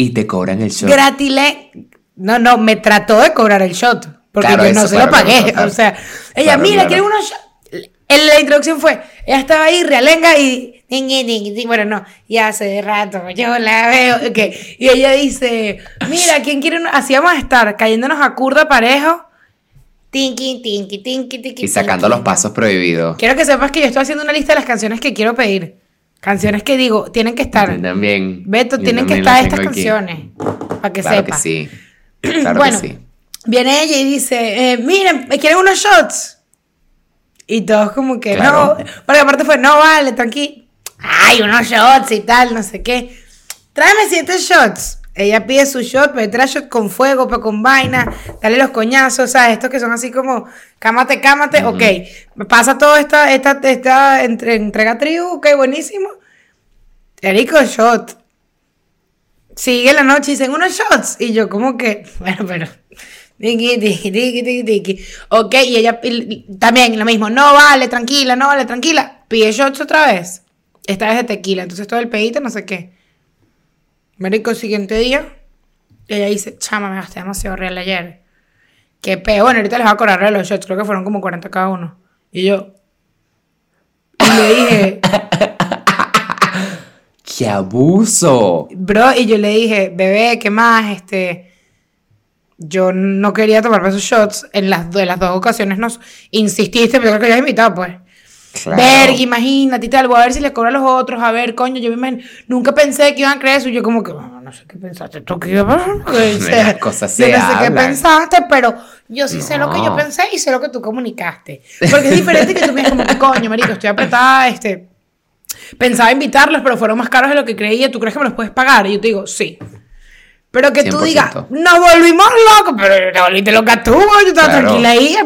B: Y te cobran el shot.
A: Gratilé. No, no, me trató de cobrar el shot. Porque
B: Claro,
A: yo no
B: eso,
A: se
B: claro,
A: lo pagué.
B: claro.
A: O sea, ella, mira, quiere unos shots. En la introducción fue, ella estaba ahí, realenga, y bueno, no, ya hace rato, yo la veo, ok. Y ella dice, mira, ¿quién quiere uno? Así vamos a estar, cayéndonos a curda parejo, tinky, tinky, tinky, tinky.
B: Y sacando
A: tinky.
B: los pasos prohibidos.
A: Quiero que sepas que yo estoy haciendo una lista de las canciones que quiero pedir. Canciones que digo, tienen que estar.
B: Yo también.
A: Beto,
B: yo
A: tienen que estar estas
B: aquí.
A: canciones. Para que
B: Claro
A: sepa.
B: que sí. Claro
A: bueno,
B: que sí.
A: viene ella y dice, eh, miren, ¿me quieren unos shots? Y todos como que,
B: Claro.
A: no, porque aparte fue, no, vale, tranqui. Ay, unos shots y tal, no sé qué. Tráeme siete shots. Ella pide su shot, pero trae shot con fuego, pero con vaina, dale los coñazos, ¿sabes? Estos que son así como, cámate, cámate, ok. Me pasa toda esta, esta, esta entre- entrega tribu, ok, buenísimo. Erico, shot. Sigue la noche y dicen unos shots. Y yo, como que, bueno, pero. Tiki, tiki, tiki, tiki. Ok, y ella y- también lo mismo. No vale, tranquila, no vale, tranquila. Pide shots otra vez. Esta vez de tequila. Entonces todo el pedito, no sé qué. Marico, siguiente día. Ella dice, chama, me gasté demasiado real ayer. Qué peo. Bueno, ahorita les voy a cobrar de los shots. Creo que fueron como 40 cada uno. Y yo. Y le dije,
B: ¡Qué abuso!
A: Bro, y yo le dije, bebé, ¿qué más? Este, yo no quería tomarme esos shots. En las, de las dos ocasiones nos insististe, pero creo que ya invitado, pues.
B: Claro.
A: Verga, imagínate y tal. Voy a ver si les cobro a los otros. A ver, coño, yo me imagino. Nunca pensé que iban a creer eso. Y yo, como que, "Mamá, no sé qué pensaste. ¿Tú qué iba a pasar?" O sea,
B: Las cosas
A: yo
B: se
A: no sé qué pensaste, pero yo sí sé lo que yo pensé y sé lo que tú comunicaste. Porque es diferente que tú me digas, como que, coño, marico, estoy apretada, este. Pensaba invitarlos, pero fueron más caros de lo que creía. ¿Tú crees que me los puedes pagar? Y yo te digo, sí. Pero que tú
B: 100%.
A: digas, nos volvimos locos, pero te volviste loca tú, yo estaba
B: Claro.
A: tranquila ahí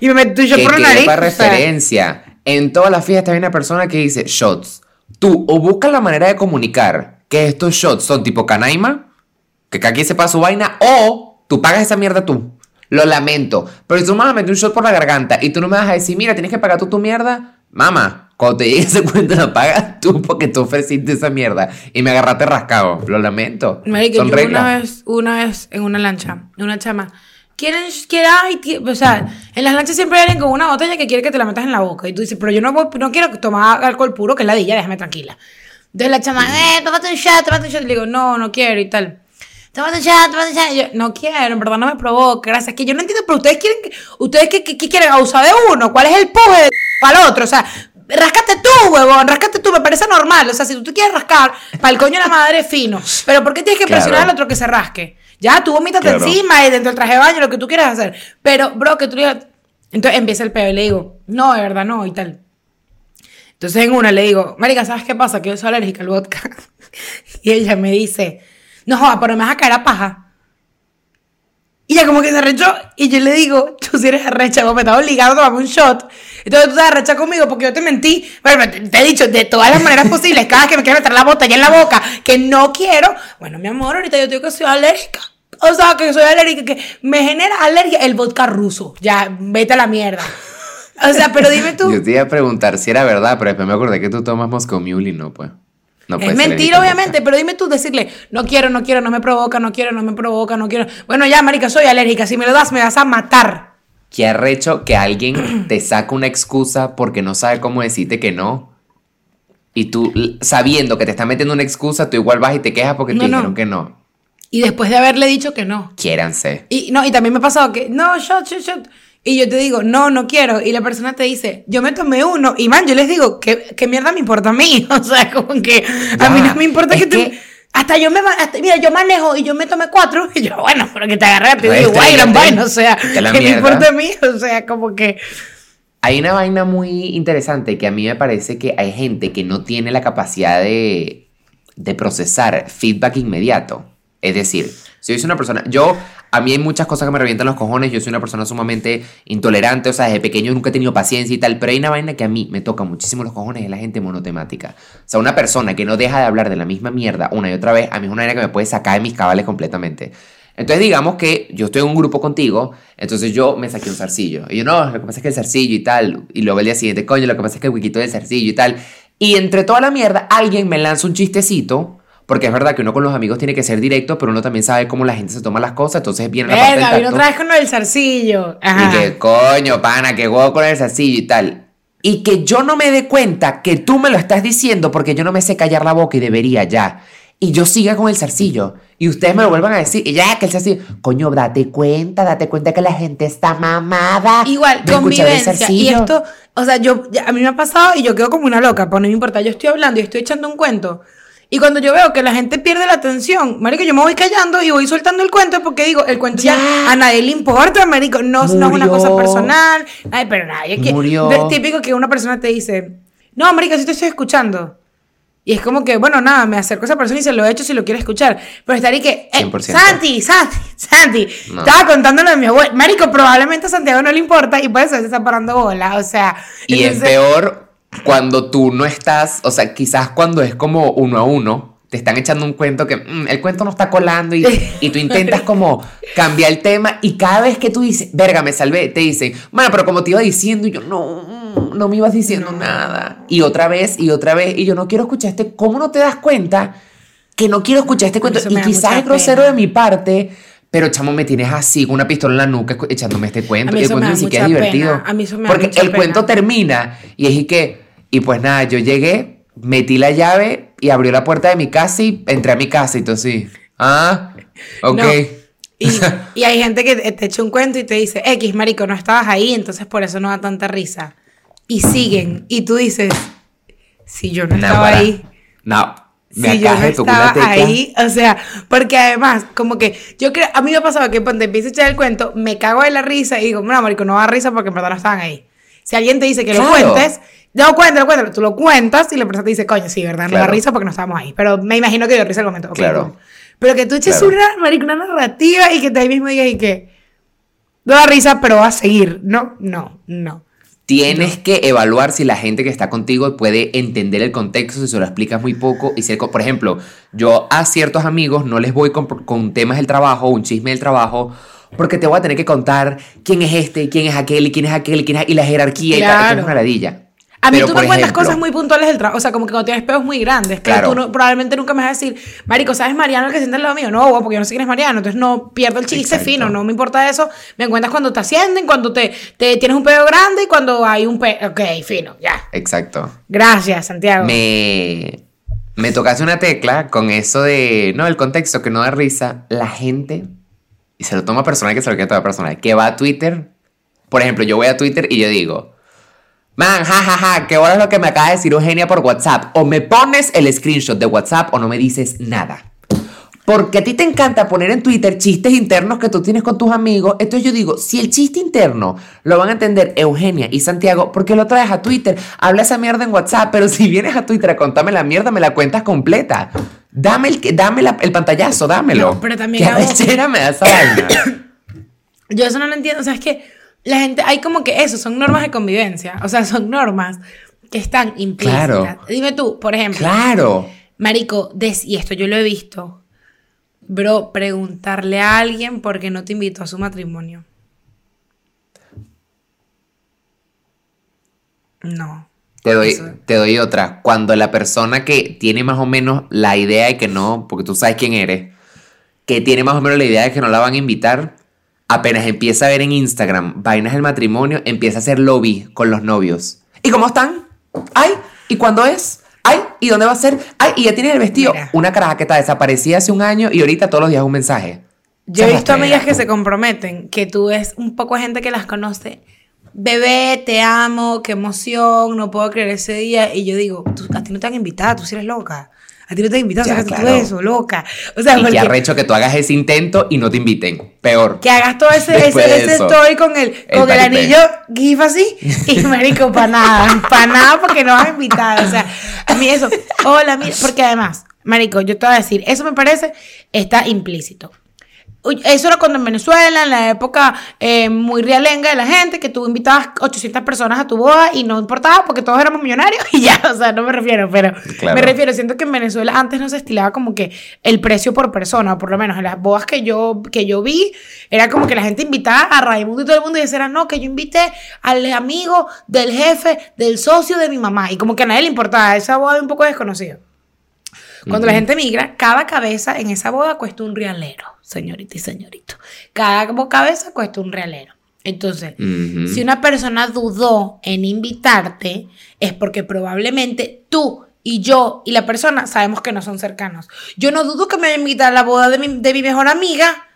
A: y me metí yo
B: Que
A: por la nariz.
B: para
A: o sea,
B: referencia. En todas las fiestas hay una persona que dice shots. Tú o buscas la manera de comunicar que estos shots son tipo canaima, que cada quien sepa su vaina, o tú pagas esa mierda tú. Lo lamento. Pero si tú me vas a meter un shot por la garganta y tú no me vas a decir, mira, tienes que pagar tú tu mierda, mamá, cuando te llegue ese cuento la pagas tú porque tú ofreciste esa mierda y me agarraste rascado. Lo lamento.
A: Marico,
B: Son
A: yo
B: reglas.
A: una vez, una vez en una lancha, una chama, quieren, quieren, ay, o sea, en las lanchas siempre hay alguien con una botella que quiere que te la metas en la boca. Y tú dices, pero yo no, voy- no quiero tomar alcohol puro, que es la dilla, déjame tranquila. Entonces la chama, eh, tómate un shot, tómate un shot. Y le digo, no, no quiero y tal. Tómate un shot, tómate un shot. Y yo, no quiero, en verdad no me provoca, gracias. Que yo no entiendo, pero ustedes quieren, que- ustedes qué, qué- qué quieren, abusar de uno. ¿Cuál es el puje de para el otro? O sea, Rascate tú, huevón, rascate tú, me parece normal. O sea, si tú te quieres rascar, para el coño de la madre fino. Pero ¿por qué tienes que
B: Claro.
A: presionar al otro que se rasque? Ya, tú vomítate
B: Claro.
A: encima y dentro del traje de baño, lo que tú quieras hacer. Pero, bro, que tú digas. Entonces empieza el peo y le digo, no, de verdad no, y tal. Entonces en una le digo, Marica, ¿sabes qué pasa? Que yo soy alérgica al vodka. y ella me dice, no joda, pero me vas a caer a paja. Y ella como que se arrechó y yo le digo, tú si eres arrecha, vos me estás obligado a tomarme un shot. Entonces tú te arrecha conmigo porque yo te mentí. Bueno, te, te he dicho de todas las maneras posibles, cada vez que me quieres meter la botella en la boca, que no quiero. Bueno, mi amor, ahorita yo te digo que soy alérgica. O sea, que soy alérgica, que me genera alergia el vodka ruso. Ya, vete a la mierda. O sea, pero dime tú.
B: Yo te iba a preguntar si era verdad, pero después me acordé que tú tomas Moscow Mule y no, pues. No
A: es mentira, obviamente, pero dime tú decirle, no quiero, no quiero, no me provoca, no quiero, no me provoca, no quiero. Bueno, ya, marica, soy alérgica. Si me lo das, me vas a matar.
B: Qué arrecho que alguien te saca una excusa porque no sabe cómo decirte que no. Y tú, sabiendo que te está metiendo una excusa, tú igual vas y te quejas porque
A: No,
B: te
A: no.
B: dijeron que no.
A: Y después de haberle dicho que no.
B: Quiéranse.
A: Y no, y también me ha pasado que, no, shot, shot, shot. Y yo te digo, no, no quiero. Y la persona te dice, yo me tomé uno. Y man, yo les digo, ¿qué, qué mierda me importa a mí? O sea, como que a mí no me importa
B: es
A: que, tú. Hasta yo me. hasta- mira, yo manejo y yo me tomé cuatro. Y yo, bueno, pero que te agarré rápido. Y digo, guay, gran vaina. O sea,
B: Que la
A: ¿qué me importa a mí? O sea, como que.
B: Hay una vaina muy interesante que a mí me parece que hay gente que no tiene la capacidad de, de procesar feedback inmediato. Es decir, si yo soy una persona, yo a mí hay muchas cosas que me revientan los cojones. Yo soy una persona sumamente intolerante, o sea, desde pequeño nunca he tenido paciencia y tal. Pero hay una vaina que a mí me toca muchísimo los cojones, es la gente monotemática. O sea, una persona que no deja de hablar de la misma mierda una y otra vez, a mí es una vaina que me puede sacar de mis cabales completamente. Entonces digamos que yo estoy en un grupo contigo, entonces yo me saqué un zarcillo. Y yo, no, lo que pasa es que el zarcillo y tal. Y luego el día siguiente, coño, lo que pasa es que el wikito del zarcillo y tal. Y entre toda la mierda, alguien me lanza un chistecito porque es verdad que uno con los amigos tiene que ser directo, pero uno también sabe cómo la gente se toma las cosas, entonces viene la
A: parte del vino otra vez con el zarcillo.
B: Y que, coño, pana, que huevo con el zarcillo y tal. Y que yo no me dé cuenta que tú me lo estás diciendo porque yo no me sé callar la boca y debería ya. Y yo siga con el zarcillo. Y ustedes me lo vuelvan a decir. Y ya, que el zarcillo. Coño, date cuenta, date cuenta que la gente está mamada.
A: Igual, convivencia. Y esto, o sea, yo, a mí me ha pasado y yo quedo como una loca, pues no me importa. Yo estoy hablando y estoy echando un cuento. Y cuando yo veo que la gente pierde la atención, marico, yo me voy callando y voy soltando el cuento porque digo, el cuento ya, a nadie le importa, marico, no, no es una cosa personal, ay, pero nadie que es típico que una persona te dice, "No, marico, si te estoy escuchando." Y es como que, bueno, nada, me acerco a esa persona y se lo he hecho si lo quiere escuchar. Pero estaría que, eh, Santi, Santi, Santi, estaba contándolo de mi abuelo. Marico, probablemente a Santiago no le importa y por eso se está parando bola. O sea.
B: Y es peor cuando tú no estás, o sea, quizás cuando es como uno a uno, te están echando un cuento que mm, el cuento no está colando y, y, tú intentas como cambiar el tema y cada vez que tú dices, verga, me salvé, te dicen, bueno, pero como te iba diciendo, y yo no, no me ibas diciendo nada. Y otra vez, y otra vez, y yo no quiero escuchar este, ¿cómo no te das cuenta que no quiero escuchar este cuento? Y quizás es grosero de mi parte. Pero chamo, me tienes así con una pistola en la nuca echándome este cuento. Y el cuento ni siquiera es divertido. A mí eso me Porque el cuento termina y es que y pues nada, yo llegué, metí la llave y abrió la puerta de mi casa y entré a mi casa y todo así. Ah, ok.
A: Y, hay gente que te echa un cuento y te dice, X, marico, no estabas ahí, entonces por eso no da tanta risa. Y siguen. Y tú dices, si yo no, estaba ahí.
B: No.
A: Me si yo no estaba ahí, o sea, porque además, como que yo creo, a mí me ha pasado que cuando empiezo a echar el cuento, me cago de la risa y digo, no, marico, no da risa porque en verdad no estaban ahí. Si alguien te dice que lo cuentes, no, cuéntalo, cuéntalo. Tú lo cuentas y la persona te dice, coño, sí, ¿verdad? No da risa porque no estábamos ahí. Pero me imagino que dio risa el momento. claro. Pero que tú eches una, una narrativa y que te ahí mismo digas y que no da risa, pero va a seguir. No, no, no.
B: Tienes que evaluar si la gente que está contigo puede entender el contexto, si se lo explicas muy poco. Y si, por ejemplo, yo a ciertos amigos no les voy con, con temas del trabajo, un chisme del trabajo, porque te voy a tener que contar quién es este, quién es aquel, y quién es aquel, y quién es, y la jerarquía y tal. Es una ladilla.
A: A mí tú me cuentas cosas muy puntuales del trabajo. O sea, como que cuando tienes peos muy grandes. Claro. tú probablemente nunca me vas a decir, Marico, ¿sabes Mariano el que siente al lado mío? No, porque yo no sé quién es Mariano. Entonces no pierdo el chiste fino. No me importa eso. Me cuentas cuando te ascienden, cuando te, te tienes un peo grande y cuando hay un peo. Ok, fino, ya.
B: Exacto.
A: Gracias, Santiago.
B: Me. Me tocaste una tecla con eso de. No, el contexto que no da risa. La gente. Y se lo toma personal que se lo queda toda personal. Que va a Twitter. Por ejemplo, yo voy a Twitter y yo digo. Man, jajaja, ja, ja, qué hora es lo que me acaba de decir Eugenia por WhatsApp. O me pones el screenshot de WhatsApp o no me dices nada. Porque a ti te encanta poner en Twitter chistes internos que tú tienes con tus amigos. Entonces yo digo, si el chiste interno lo van a entender Eugenia y Santiago, ¿por qué lo traes a Twitter? Habla esa mierda en WhatsApp, pero si vienes a Twitter a contarme la mierda, me la cuentas completa. Dame el, dame el pantallazo, dámelo.
A: No, pero también...
B: ¿Qué me da esa vaina?
A: Yo eso no lo entiendo. O sea, es que la gente, hay como que eso, son normas de convivencia. O sea, son normas que están implícitas. Claro. Dime tú, por ejemplo.
B: Claro.
A: Marico, y esto yo lo he visto. Bro, preguntarle a alguien por qué no te invitó a su matrimonio. No.
B: Te doy, te doy otra. Cuando la persona que tiene más o menos la idea de que no, porque tú sabes quién eres, que tiene más o menos la idea de que no la van a invitar, apenas empieza a ver en Instagram vainas del matrimonio, empieza a hacer lobby con los novios. ¿Y cómo están? ¿Ay? ¿Y cuándo es? ¿Ay? ¿Y dónde va a ser? ¡Ay! Y ya tienes el vestido. Una caraja que está desaparecida hace un año y ahorita todos los días un mensaje.
A: Yo he visto amigas que se comprometen, que tú ves un poco gente que las conoce. Bebé, te amo, qué emoción, no puedo creer ese día. Y yo digo, a ti no te han invitado, tú sí eres loca. A ti no te han invitado, ya, claro. eso, loca.
B: O sea, y porque, arrecho que tú hagas ese intento y no te inviten. Peor.
A: Que hagas todo ese, ese, story con el, con el anillo gif así. Y marico, para nada. Para nada porque no vas a invitar. O sea, a mí eso. Hola, mira. Porque además, marico, yo te voy a decir, eso me parece, está implícito. Eso era cuando en Venezuela, en la época eh, muy realenga de la gente, que tú invitabas 800 personas a tu boda y no importaba porque todos éramos millonarios y ya, o sea, no me refiero, pero
B: Claro.
A: me refiero, siento que en Venezuela antes no se estilaba como que el precio por persona, o por lo menos en las bodas que yo, que yo vi, era como que la gente invitaba a Raimundo y todo el mundo y decía, no, que yo invité al amigo del jefe, del socio de mi mamá, y como que a nadie le importaba, esa boda de un poco desconocido. Cuando la gente migra, cada cabeza en esa boda cuesta un realero, señorita y señorito. Cada cabeza cuesta un realero. Entonces, si una persona dudó en invitarte, es porque probablemente tú y yo y la persona sabemos que no son cercanos. Yo no dudo que me vaya a invitar a la boda de mi, de mi mejor amiga.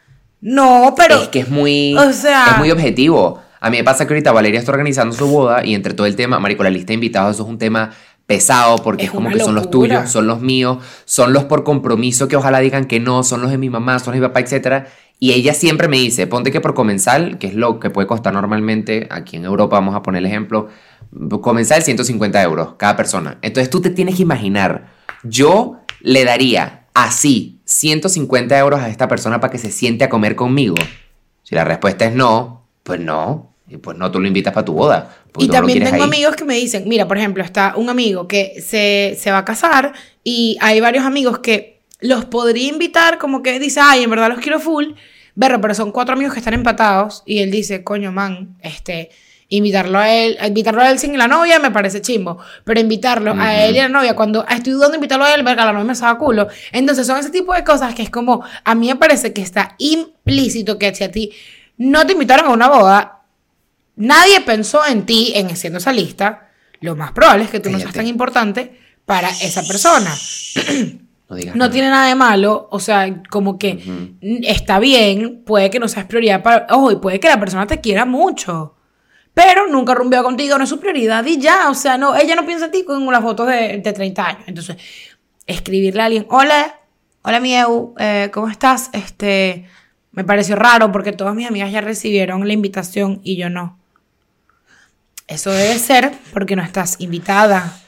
A: No, pero...
B: es que es muy,
A: o sea-
B: es muy objetivo. A mí me pasa que ahorita Valeria está organizando su boda y entre todo el tema, marico, la lista de invitados, eso es un tema pesado porque
A: Es
B: es, como que son los tuyos, son los míos, son los por compromiso que ojalá digan que no, son los de mi mamá, son los de mi papá, etcétera. Y ella siempre me dice, ponte que por comensal, que es lo que puede costar normalmente, aquí en Europa vamos a poner el ejemplo, comensal 150 euros cada persona. Entonces tú te tienes que imaginar, yo le daría así 150 euros a esta persona para que se siente a comer conmigo. Si la respuesta es no, pues no. Y pues no, tú lo invitas para tu boda.
A: Y también tengo
B: ahí.
A: amigos que me dicen, mira, por ejemplo, está un amigo que se, se va a casar y hay varios amigos que los podría invitar como que dice, ay, en verdad los quiero full, berro, pero son cuatro amigos que están empatados y él dice, coño, man, este, invitarlo a él, invitarlo a él sin la novia me parece chimbo, pero invitarlo a él y a la novia, cuando estoy dudando de invitarlo a él, verga, la novia me saca culo. Entonces son ese tipo de cosas que es como, a mí me parece que está implícito que si a ti no te invitaron a una boda, Nadie pensó en ti en haciendo esa lista. Lo más probable es que tú no seas tan importante para esa persona.
B: No digas
A: No
B: nada.
A: tiene nada de malo, o sea, como que está bien, puede que no seas prioridad para. Ojo, y puede que la persona te quiera mucho. Pero nunca rumbeó contigo, no es su prioridad y ya. O sea, no, ella no piensa en ti con las fotos de, de 30 años. Entonces, escribirle a alguien: Hola, hola, Mieu, eh, ¿cómo estás? Este, me pareció raro porque todas mis amigas ya recibieron la invitación y yo no. Eso debe ser porque no estás invitada.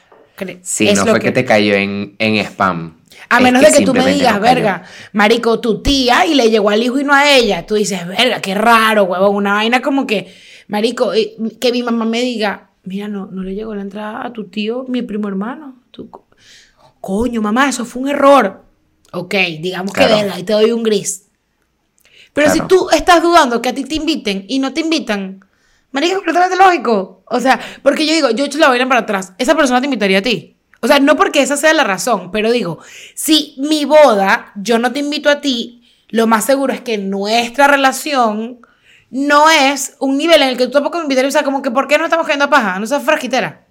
B: Sí,
A: es
B: no
A: lo
B: fue que... te cayó en, en spam.
A: a
B: Es
A: menos de que tú me digas,
B: no
A: verga, marico, tu tía y le llegó al hijo y no a ella. Tú dices, verga, qué raro, huevón. Una vaina como que, marico, eh, que mi mamá me diga, mira, no, no le llegó la entrada a tu tío, mi primo hermano. Tú, co- coño, mamá, eso fue un error. Ok, digamos
B: Claro.
A: que verga, y te doy un gris. Pero si tú estás dudando que a ti te inviten y no te invitan, marico, es completamente lógico. O sea, porque yo digo, yo echo la vaina para atrás, esa persona te invitaría a ti. O sea, no porque esa sea la razón, pero digo, si mi boda, yo no te invito a ti, lo más seguro es que nuestra relación no es un nivel en el que tú tampoco me invitarías. O sea, como que, ¿por qué no estamos cayendo a paja? No seas frasquitera.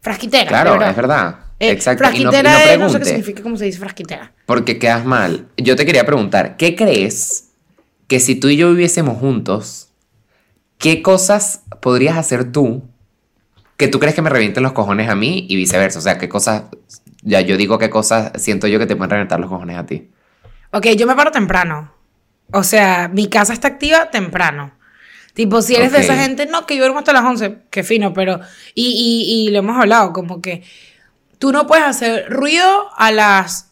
A: Frasquitera.
B: Claro, es verdad.
A: Eh,
B: Exacto. Y no, y no
A: frasquitera es- no sé qué significa, cómo se dice frasquitera.
B: porque quedas mal. Yo te quería preguntar, ¿qué crees que si tú y yo viviésemos juntos, qué cosas podrías hacer tú que tú crees que me revienten los cojones a mí y viceversa? O sea, qué cosas, ya yo digo qué cosas siento yo que te pueden reventar los cojones a ti.
A: Ok, yo me paro temprano. O sea, mi casa está activa temprano. Tipo, si eres de esa gente, no, que yo duermo hasta las 11, que fino, pero... Y, y, y lo hemos hablado, como que tú no puedes hacer ruido a las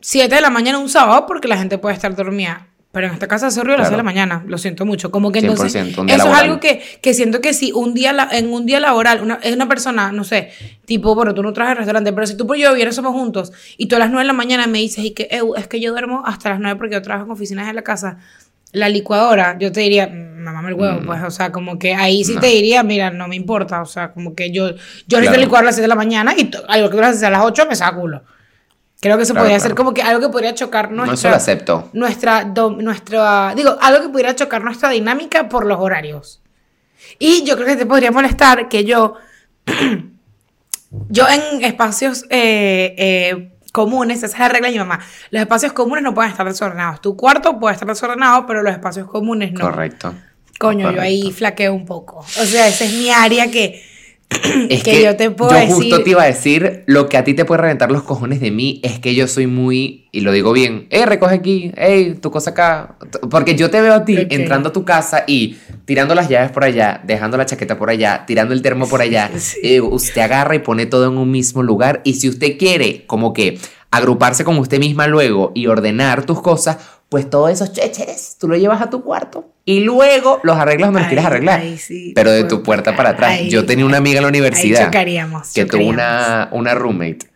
A: 7 de la mañana un sábado porque la gente puede estar dormida. Pero en esta casa hace ruido a las 6 de la mañana, lo siento mucho. Como que entonces,
B: 100%, un día
A: eso es algo que, que siento que si un día, la- en un día laboral, una, es una persona, no sé, tipo, bueno, tú no trabajas en restaurante, pero si tú por yo viernes somos juntos y tú a las 9 de la mañana me dices, y que, "Eu, es que yo duermo hasta las 9 porque yo trabajo en oficinas de la casa, la licuadora, yo te diría, "Mm, mamá el huevo, pues, o sea, como que ahí sí
B: No.
A: te diría, mira, no me importa, o sea, como que yo, yo necesito
B: Claro.
A: licuar a las 7 de la mañana y algo que tú a las 8 me saca culo. Creo que eso
B: Claro,
A: podría
B: claro.
A: ser como que algo que podría chocar
B: No,
A: nuestra
B: eso lo acepto.
A: nuestra, do- nuestra, digo, algo que pudiera chocar nuestra dinámica por los horarios. Y yo creo que te podría molestar que yo, yo en espacios eh, eh, comunes, esa es la regla de mi mamá, los espacios comunes no pueden estar desordenados. Tu cuarto puede estar desordenado, pero los espacios comunes no.
B: Correcto.
A: Coño, yo ahí
B: Correcto.
A: flaqueo un poco. O sea, esa es mi área que,
B: Es
A: que yo te puedo
B: yo justo te iba a decir, lo que a ti te puede reventar los cojones de mí es que yo soy muy, y lo digo bien, eh, recoge aquí, hey, tu cosa acá. Porque yo te veo a ti entrando a tu casa y tirando las llaves por allá, dejando la chaqueta por allá, tirando el termo por allá.
A: Sí.
B: Eh, usted agarra y pone todo en un mismo lugar. Y si usted quiere como que agruparse con usted misma luego y ordenar tus cosas, Pues todos esos cheches, tú los llevas a tu cuarto y luego los arreglas donde los quieres arreglar.
A: ay, sí,
B: pero de tu puerta para atrás.
A: ay,
B: Yo tenía una amiga en la universidad
A: chocaríamos.
B: que tuvo una, una roommate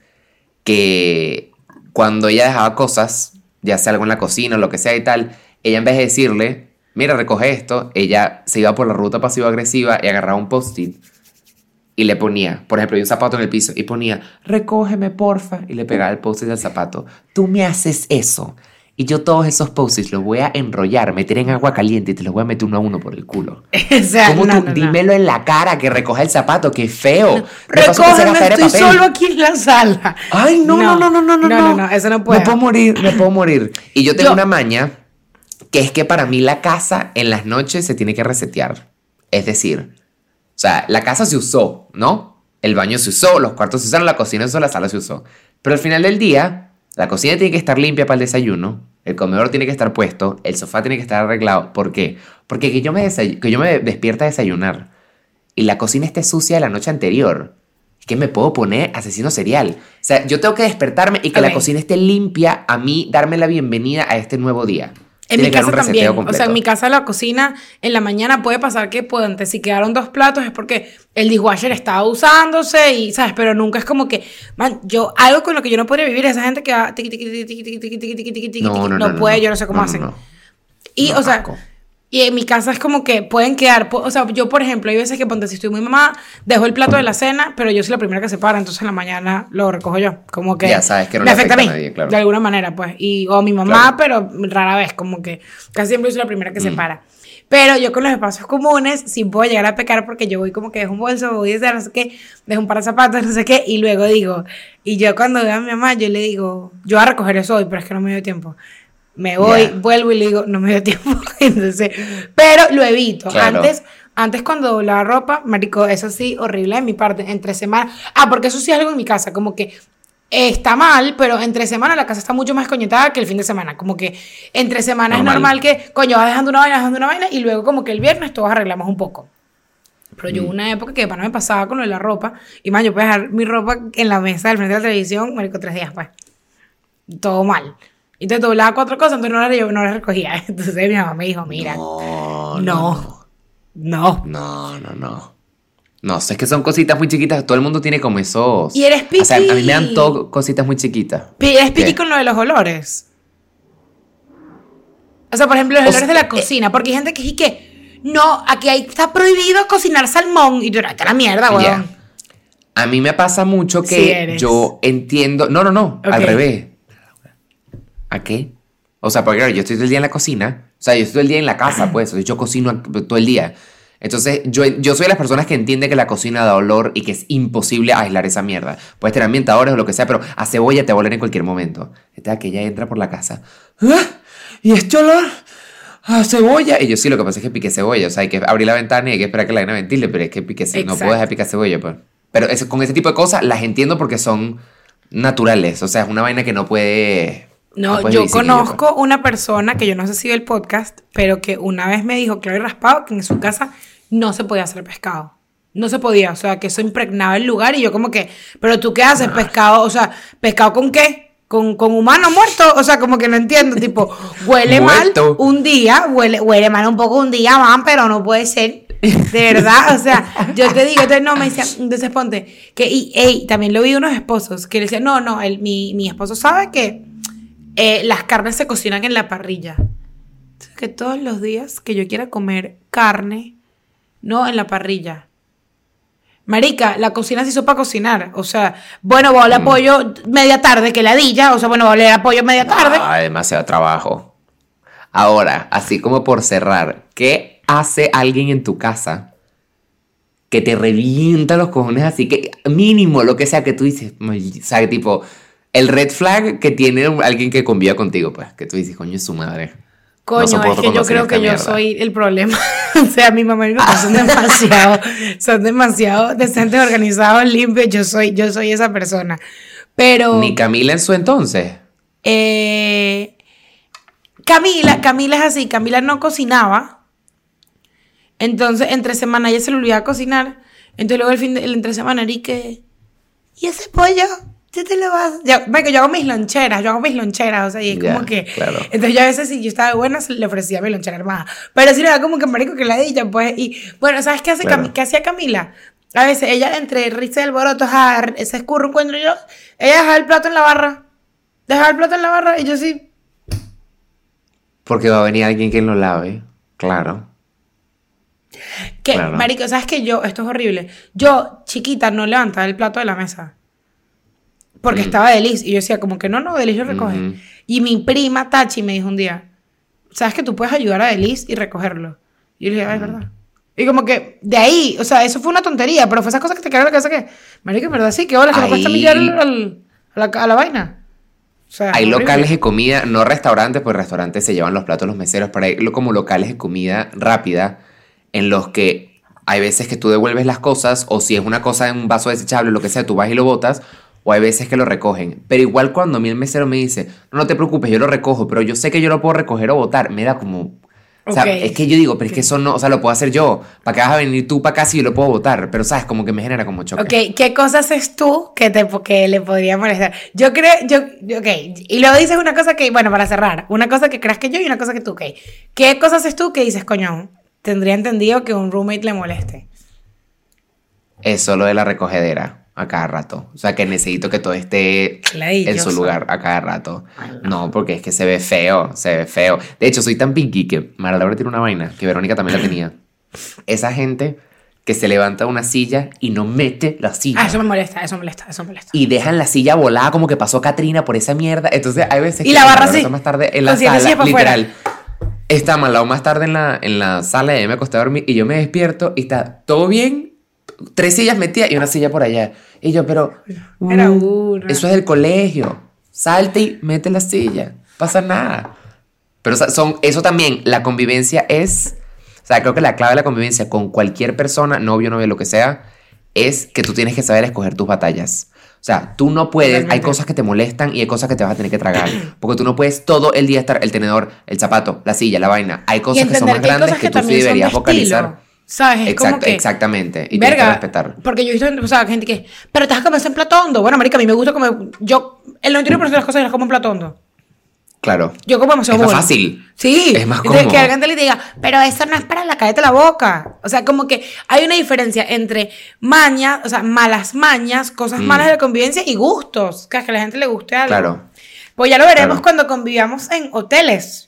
B: que cuando ella dejaba cosas, ya sea algo en la cocina o lo que sea y tal, ella en vez de decirle, mira, recoge esto, ella se iba por la ruta pasivo-agresiva y agarraba un post-it y le ponía, por ejemplo, hay un zapato en el piso y ponía, recógeme, porfa, y le pegaba el post-it al zapato. Tú me haces eso. Y yo todos esos post-its los voy a enrollar, meter en agua caliente y te los voy a meter uno a uno por el culo.
A: o sea,
B: ¿Cómo
A: no,
B: tú?
A: no, no.
B: Dímelo en la cara que recoja el zapato, feo. Que se
A: Recógeme, estoy
B: papel.
A: solo aquí en la sala.
B: Ay, no, no, no, no, no, no.
A: No, no, no, eso no puede.
B: Me puedo morir, me puedo morir. Y yo tengo
A: Yo-
B: una maña que es que para mí la casa en las noches se tiene que resetear. Es decir, o sea, la casa se usó, ¿no? El baño se usó, los cuartos se usaron, la cocina se usó, la sala se usó. Pero al final del día, la cocina tiene que estar limpia para el desayuno, el comedor tiene que estar puesto, el sofá tiene que estar arreglado. ¿Por qué? Porque que yo me, que yo me despierta a desayunar y la cocina esté sucia la noche anterior. Es que me puedo poner asesino serial. O sea, yo tengo que despertarme y que la cocina esté limpia a mí, darme la bienvenida a este nuevo día.
A: En mi casa también.
B: Completo.
A: O sea, en mi casa la cocina en la mañana puede pasar que pueden, si quedaron dos platos es porque el dishwasher estaba usándose y, ¿sabes? Pero nunca es como que, man, yo, algo con lo que yo no podría vivir esa gente que va,
B: no, no,
A: no,
B: no
A: puede, yo no sé cómo hacen. Y, o sea,
B: asco
A: y en mi casa es como que pueden quedar, o sea, yo por ejemplo, hay veces que ponte, si estoy muy mamá, dejo el plato de la cena, pero yo soy la primera que se para, entonces en la mañana lo recojo yo, como que
B: Ya sabes que no le
A: afecta a mí,
B: afecta a nadie, claro.
A: de alguna manera, pues, y o mi mamá,
B: Claro.
A: pero rara vez, como que casi siempre soy la primera que se
B: Mm.
A: para. Pero yo con los espacios comunes sí puedo llegar a pecar porque yo voy como que dejo un bolso, voy a hacer no sé qué, dejo un par de zapatos, no sé qué, y luego digo, y yo cuando veo a mi mamá, yo le digo, yo voy a recoger eso hoy, pero es que no me dio tiempo. Me voy, vuelvo y le digo, no me dio tiempo. Entonces, pero lo evito.
B: Claro.
A: Antes, antes cuando doblaba ropa, marico, eso sí, horrible de mi parte, entre semana. Ah, porque eso sí es algo en mi casa, como que está mal, pero entre semana la casa está mucho más coñetada que el fin de semana. Como que entre semana
B: Normal.
A: es normal que, coño, vas dejando una vaina, dejando una vaina, y luego como que el viernes todos arreglamos un poco. Pero
B: Mm.
A: yo hubo una época que de pana me pasaba con lo de la ropa, y man, yo puedo dejar mi ropa en la mesa del frente de la televisión, marico, tres días, pues todo mal. Y te doblaba cuatro cosas, entonces no las, yo no las recogía. Entonces mi mamá me dijo, mira,
B: No,
A: no, no.
B: No, no, no. Es que son cositas muy chiquitas. Todo el mundo tiene como esos.
A: Y eres
B: O sea, a mí me dan
A: piqui.
B: todo cositas muy chiquitas.
A: Pi- Es piqui con lo de los olores. O sea, por ejemplo, los olores de la
B: eh,
A: cocina, porque hay gente que dice que, no, aquí hay- está prohibido cocinar salmón. Y tú, "Ah, "Vete a la mierda, weón.
B: A mí me pasa mucho que
A: eres.
B: yo entiendo. No, no, no. Al revés. ¿A qué? O sea, porque yo estoy todo el día en la cocina. O sea, yo estoy todo el día en la casa, pues. Yo cocino todo el día. Entonces, yo, yo soy de las personas que entiende que la cocina da olor y que es imposible aislar esa mierda. Puedes tener ambientadores o lo que sea, pero a cebolla te va a oler en cualquier momento. Esta que entra por la casa. "Ah, ¿Y este olor? A cebolla. Y yo sí, lo que pasa es que piqué cebolla. O sea, hay que abrir la ventana y hay que esperar que la vaina ventile, pero es que piqué ce- No puedo dejar picar cebolla, pues. Pero eso- con ese tipo de cosas las entiendo porque son naturales. O sea, es una vaina que no puede.
A: No,
B: puedes
A: yo
B: vivir sin ello, pues.
A: conozco una persona que yo no sé si ve el podcast, pero que una vez me dijo, claro y raspado, que en su casa no se podía hacer pescado. No se podía, o sea, que eso impregnaba el lugar y yo como que, pero tú qué haces, pescado, o sea, pescado con qué? Con, con humano muerto, o sea, como que no entiendo, tipo, huele mal un día, huele, huele mal un poco un día, man, pero no puede ser. De verdad, o sea, yo te digo, entonces no, me decía, entonces ponte, que, y, ey, también lo vi unos esposos, que le decían, no, no, el, mi, mi esposo sabe que eh, las carnes se cocinan en la parrilla. Entonces, que todos los días que yo quiera comer carne, no en la parrilla. Marica, la cocina se hizo para cocinar. O sea, bueno, voy a oler pollo media tarde, que ladilla. O sea, bueno, voy a oler a pollo media tarde.
B: Ah, demasiado trabajo. Ahora, así como por cerrar, ¿qué hace alguien en tu casa que te revienta los cojones así? Que mínimo, lo que sea que tú dices, o sea, tipo, el red flag que tiene alguien que conviva contigo, pues, que tú dices, coño, es su madre. No
A: Coño, es que yo creo que yo
B: mierda.
A: soy el problema. o sea, mi mamá y mi papá son demasiado, son demasiado decentes, organizados, limpios. Yo soy, yo soy esa persona. Pero.
B: Ni Camila en su entonces.
A: Eh, Camila, Camila es así, Camila no cocinaba. Entonces, entre semana ella se le olvidaba cocinar. Entonces, luego el fin de el entre semana y que. ¿Y ese pollo? Ya te lo vas. Michael, yo hago mis loncheras, yo hago mis loncheras, o sea, y es como que.
B: claro.
A: Entonces yo a veces, si yo estaba buena, le ofrecía mi lonchera armada. Pero si le da como que marico que la dicha, pues. Y bueno, ¿sabes qué, hace
B: Claro.
A: Cami- qué hacía Camila? A veces ella, entre risa y alboroto, se escurre un encuentro yo, ella dejaba el plato en la barra. Dejaba el plato en la barra y yo sí.
B: Porque va a venir alguien que lo lave. Claro.
A: Que,
B: Claro.
A: marico, ¿sabes que Yo, esto es horrible. Yo, chiquita, no levantaba el plato de la mesa. Porque estaba Delis. Y yo decía, como que no, no, Delis lo recoge.
B: Mm. Ujú.
A: Y mi prima Tachi me dijo un día, ¿sabes que tú puedes ayudar a Delis y recogerlo? Y yo le dije,
B: Mm.
A: ay, es verdad. Y como que de ahí, o sea, eso fue una tontería, pero fue esas cosas que te quedaron en la cabeza que, marico, en verdad sí, que hola, que me cuesta
B: Ahí-
A: millar al- al- a, la, a la vaina. O sea,
B: Hay locales de comida, no restaurantes, pues restaurantes se llevan los platos los meseros, pero hay como locales de comida rápida en los que hay veces que tú devuelves las cosas o si es una cosa en un vaso desechable, lo que sea, tú vas y lo botas o hay veces que lo recogen. Pero igual cuando a mí el mesero me dice, no, no te preocupes, yo lo recojo, pero yo sé que yo lo puedo recoger o botar, me da como... O sea,
A: Ok.
B: es que yo digo, pero es que eso no, o sea, lo puedo hacer yo. ¿Para qué vas a venir tú para acá si yo lo puedo botar? Pero, ¿sabes? Como que me genera como choque.
A: Ok, ¿qué cosas haces tú que, te, que le podría molestar? Yo creo, yo, ok, y luego dices una cosa que, bueno, para cerrar, una cosa que creas que yo y una cosa que tú, ok. ¿Qué cosas haces tú que dices, coño, tendría entendido que un roommate le moleste?
B: Eso lo de la recogedera a cada rato. O sea, que necesito que todo esté
A: Ladilloso.
B: en su lugar a cada rato. No, porque es que se ve feo, se ve feo. De hecho, soy tan pinky que Mara Laura tiene una vaina, que Verónica también la tenía. Esa gente que se levanta de una silla y no mete la silla.
A: Ah, eso me molesta, eso me molesta, eso me molesta.
B: Y dejan la silla volada como que pasó Katrina por esa mierda. Entonces hay veces
A: Y
B: que
A: la barra
B: está más tarde en la sala,
A: afuera.
B: literal. Está Malao más tarde en la, en la sala y me acosté a dormir y yo me despierto y está todo bien. Tres sillas metidas y una silla por allá. Y yo, pero...
A: Era una.
B: Eso es del colegio. Salte y mete la silla. Pasa nada. Pero son, eso también, la convivencia es... O sea, creo que la clave de la convivencia con cualquier persona, novio, novia, lo que sea, es que tú tienes que saber escoger tus batallas. O sea, tú no puedes, hay cosas que te molestan y hay cosas que te vas a tener que tragar. Porque tú no puedes todo el día estar el tenedor, el zapato, la silla, la vaina. Hay cosas que son más
A: que
B: grandes que,
A: que,
B: tú sí
A: de
B: deberías
A: estilo,
B: vocalizar.
A: ¿Sabes? Es como que,
B: exactamente. Y tienes que
A: Verga,
B: respetar.
A: porque yo he visto, o sea, gente que, pero te vas a comer en plato hondo. Bueno, marica, a mí me gusta comer, yo, el 99% de las cosas las como en plato hondo.
B: Claro.
A: Yo como demasiado
B: Es más
A: bowl.
B: fácil.
A: Sí.
B: Es más cómodo.
A: que alguien te le diga, pero eso no es para la cállate la boca. O sea, como que hay una diferencia entre mañas, o sea, malas mañas, cosas malas de la convivencia y gustos. Que a la gente le guste algo.
B: Mm. Claro.
A: Pues ya lo veremos
B: Claro.
A: cuando convivamos en hoteles.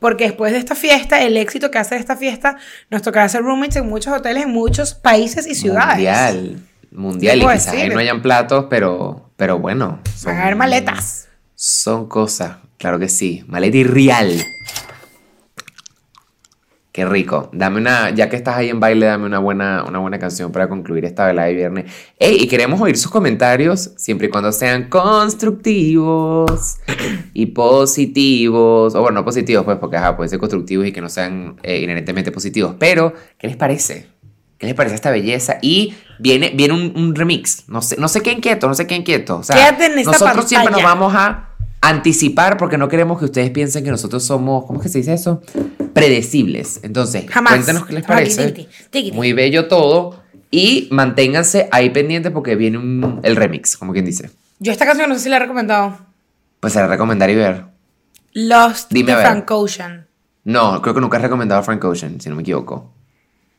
A: Porque después de esta fiesta, el éxito que hace esta fiesta, nos tocará hacer roommates en muchos hoteles, en muchos países y ciudades.
B: Mundial. Mundial. Y quizás ahí no hayan platos, pero, pero bueno.
A: Van a haber maletas.
B: Son cosas, claro que sí. Maleta y real. Qué rico. Dame una, ya que estás ahí en baile, dame una buena, una buena canción para concluir esta velada de viernes. Ey, y queremos oír sus comentarios, siempre y cuando sean constructivos y positivos. O bueno, no positivos, pues, porque ajá, pueden ser constructivos y que no sean eh, inherentemente positivos. Pero, ¿qué les parece? ¿Qué les parece esta belleza? Y viene, viene un, un remix. No sé, no sé qué inquieto, no sé qué inquieto. O sea,
A: Quédate en esta
B: nosotros siempre nos vamos a anticipar porque no queremos que ustedes piensen que nosotros somos, ¿cómo es que se dice eso? Predecibles. Entonces,
A: Jamás.
B: cuéntenos qué les parece.
A: Tiquiti, tiquiti.
B: Muy bello todo. Y manténganse ahí pendientes porque viene un- el remix, como quien dice.
A: Yo esta canción no sé si la he recomendado.
B: Pues se la recomendar y ver.
A: Lost
B: Dime
A: de. Frank Ocean.
B: No, creo que nunca he recomendado a Frank Ocean, si no me equivoco.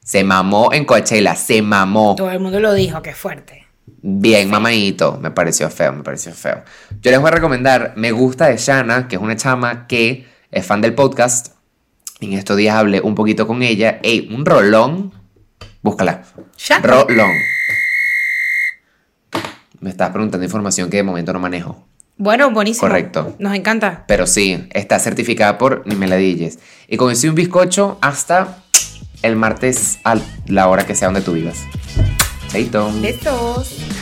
B: Se mamó en Coachella, se mamó.
A: Todo el mundo lo dijo, qué fuerte.
B: Bien, mamadito. Me pareció feo, me pareció feo. Yo les voy a recomendar Me Gusta de Shana, que es una chama que es fan del podcast. En estos días hablé un poquito con ella. Ey, un rolón. Búscala.
A: Shana.
B: Rolón. Me estás preguntando información que de momento no manejo.
A: Bueno, buenísimo.
B: Correcto.
A: Nos encanta.
B: Pero sí, está certificada por. Y con eso y un bizcocho hasta el martes a la hora que sea donde tú vivas. Chaito.
A: Besos.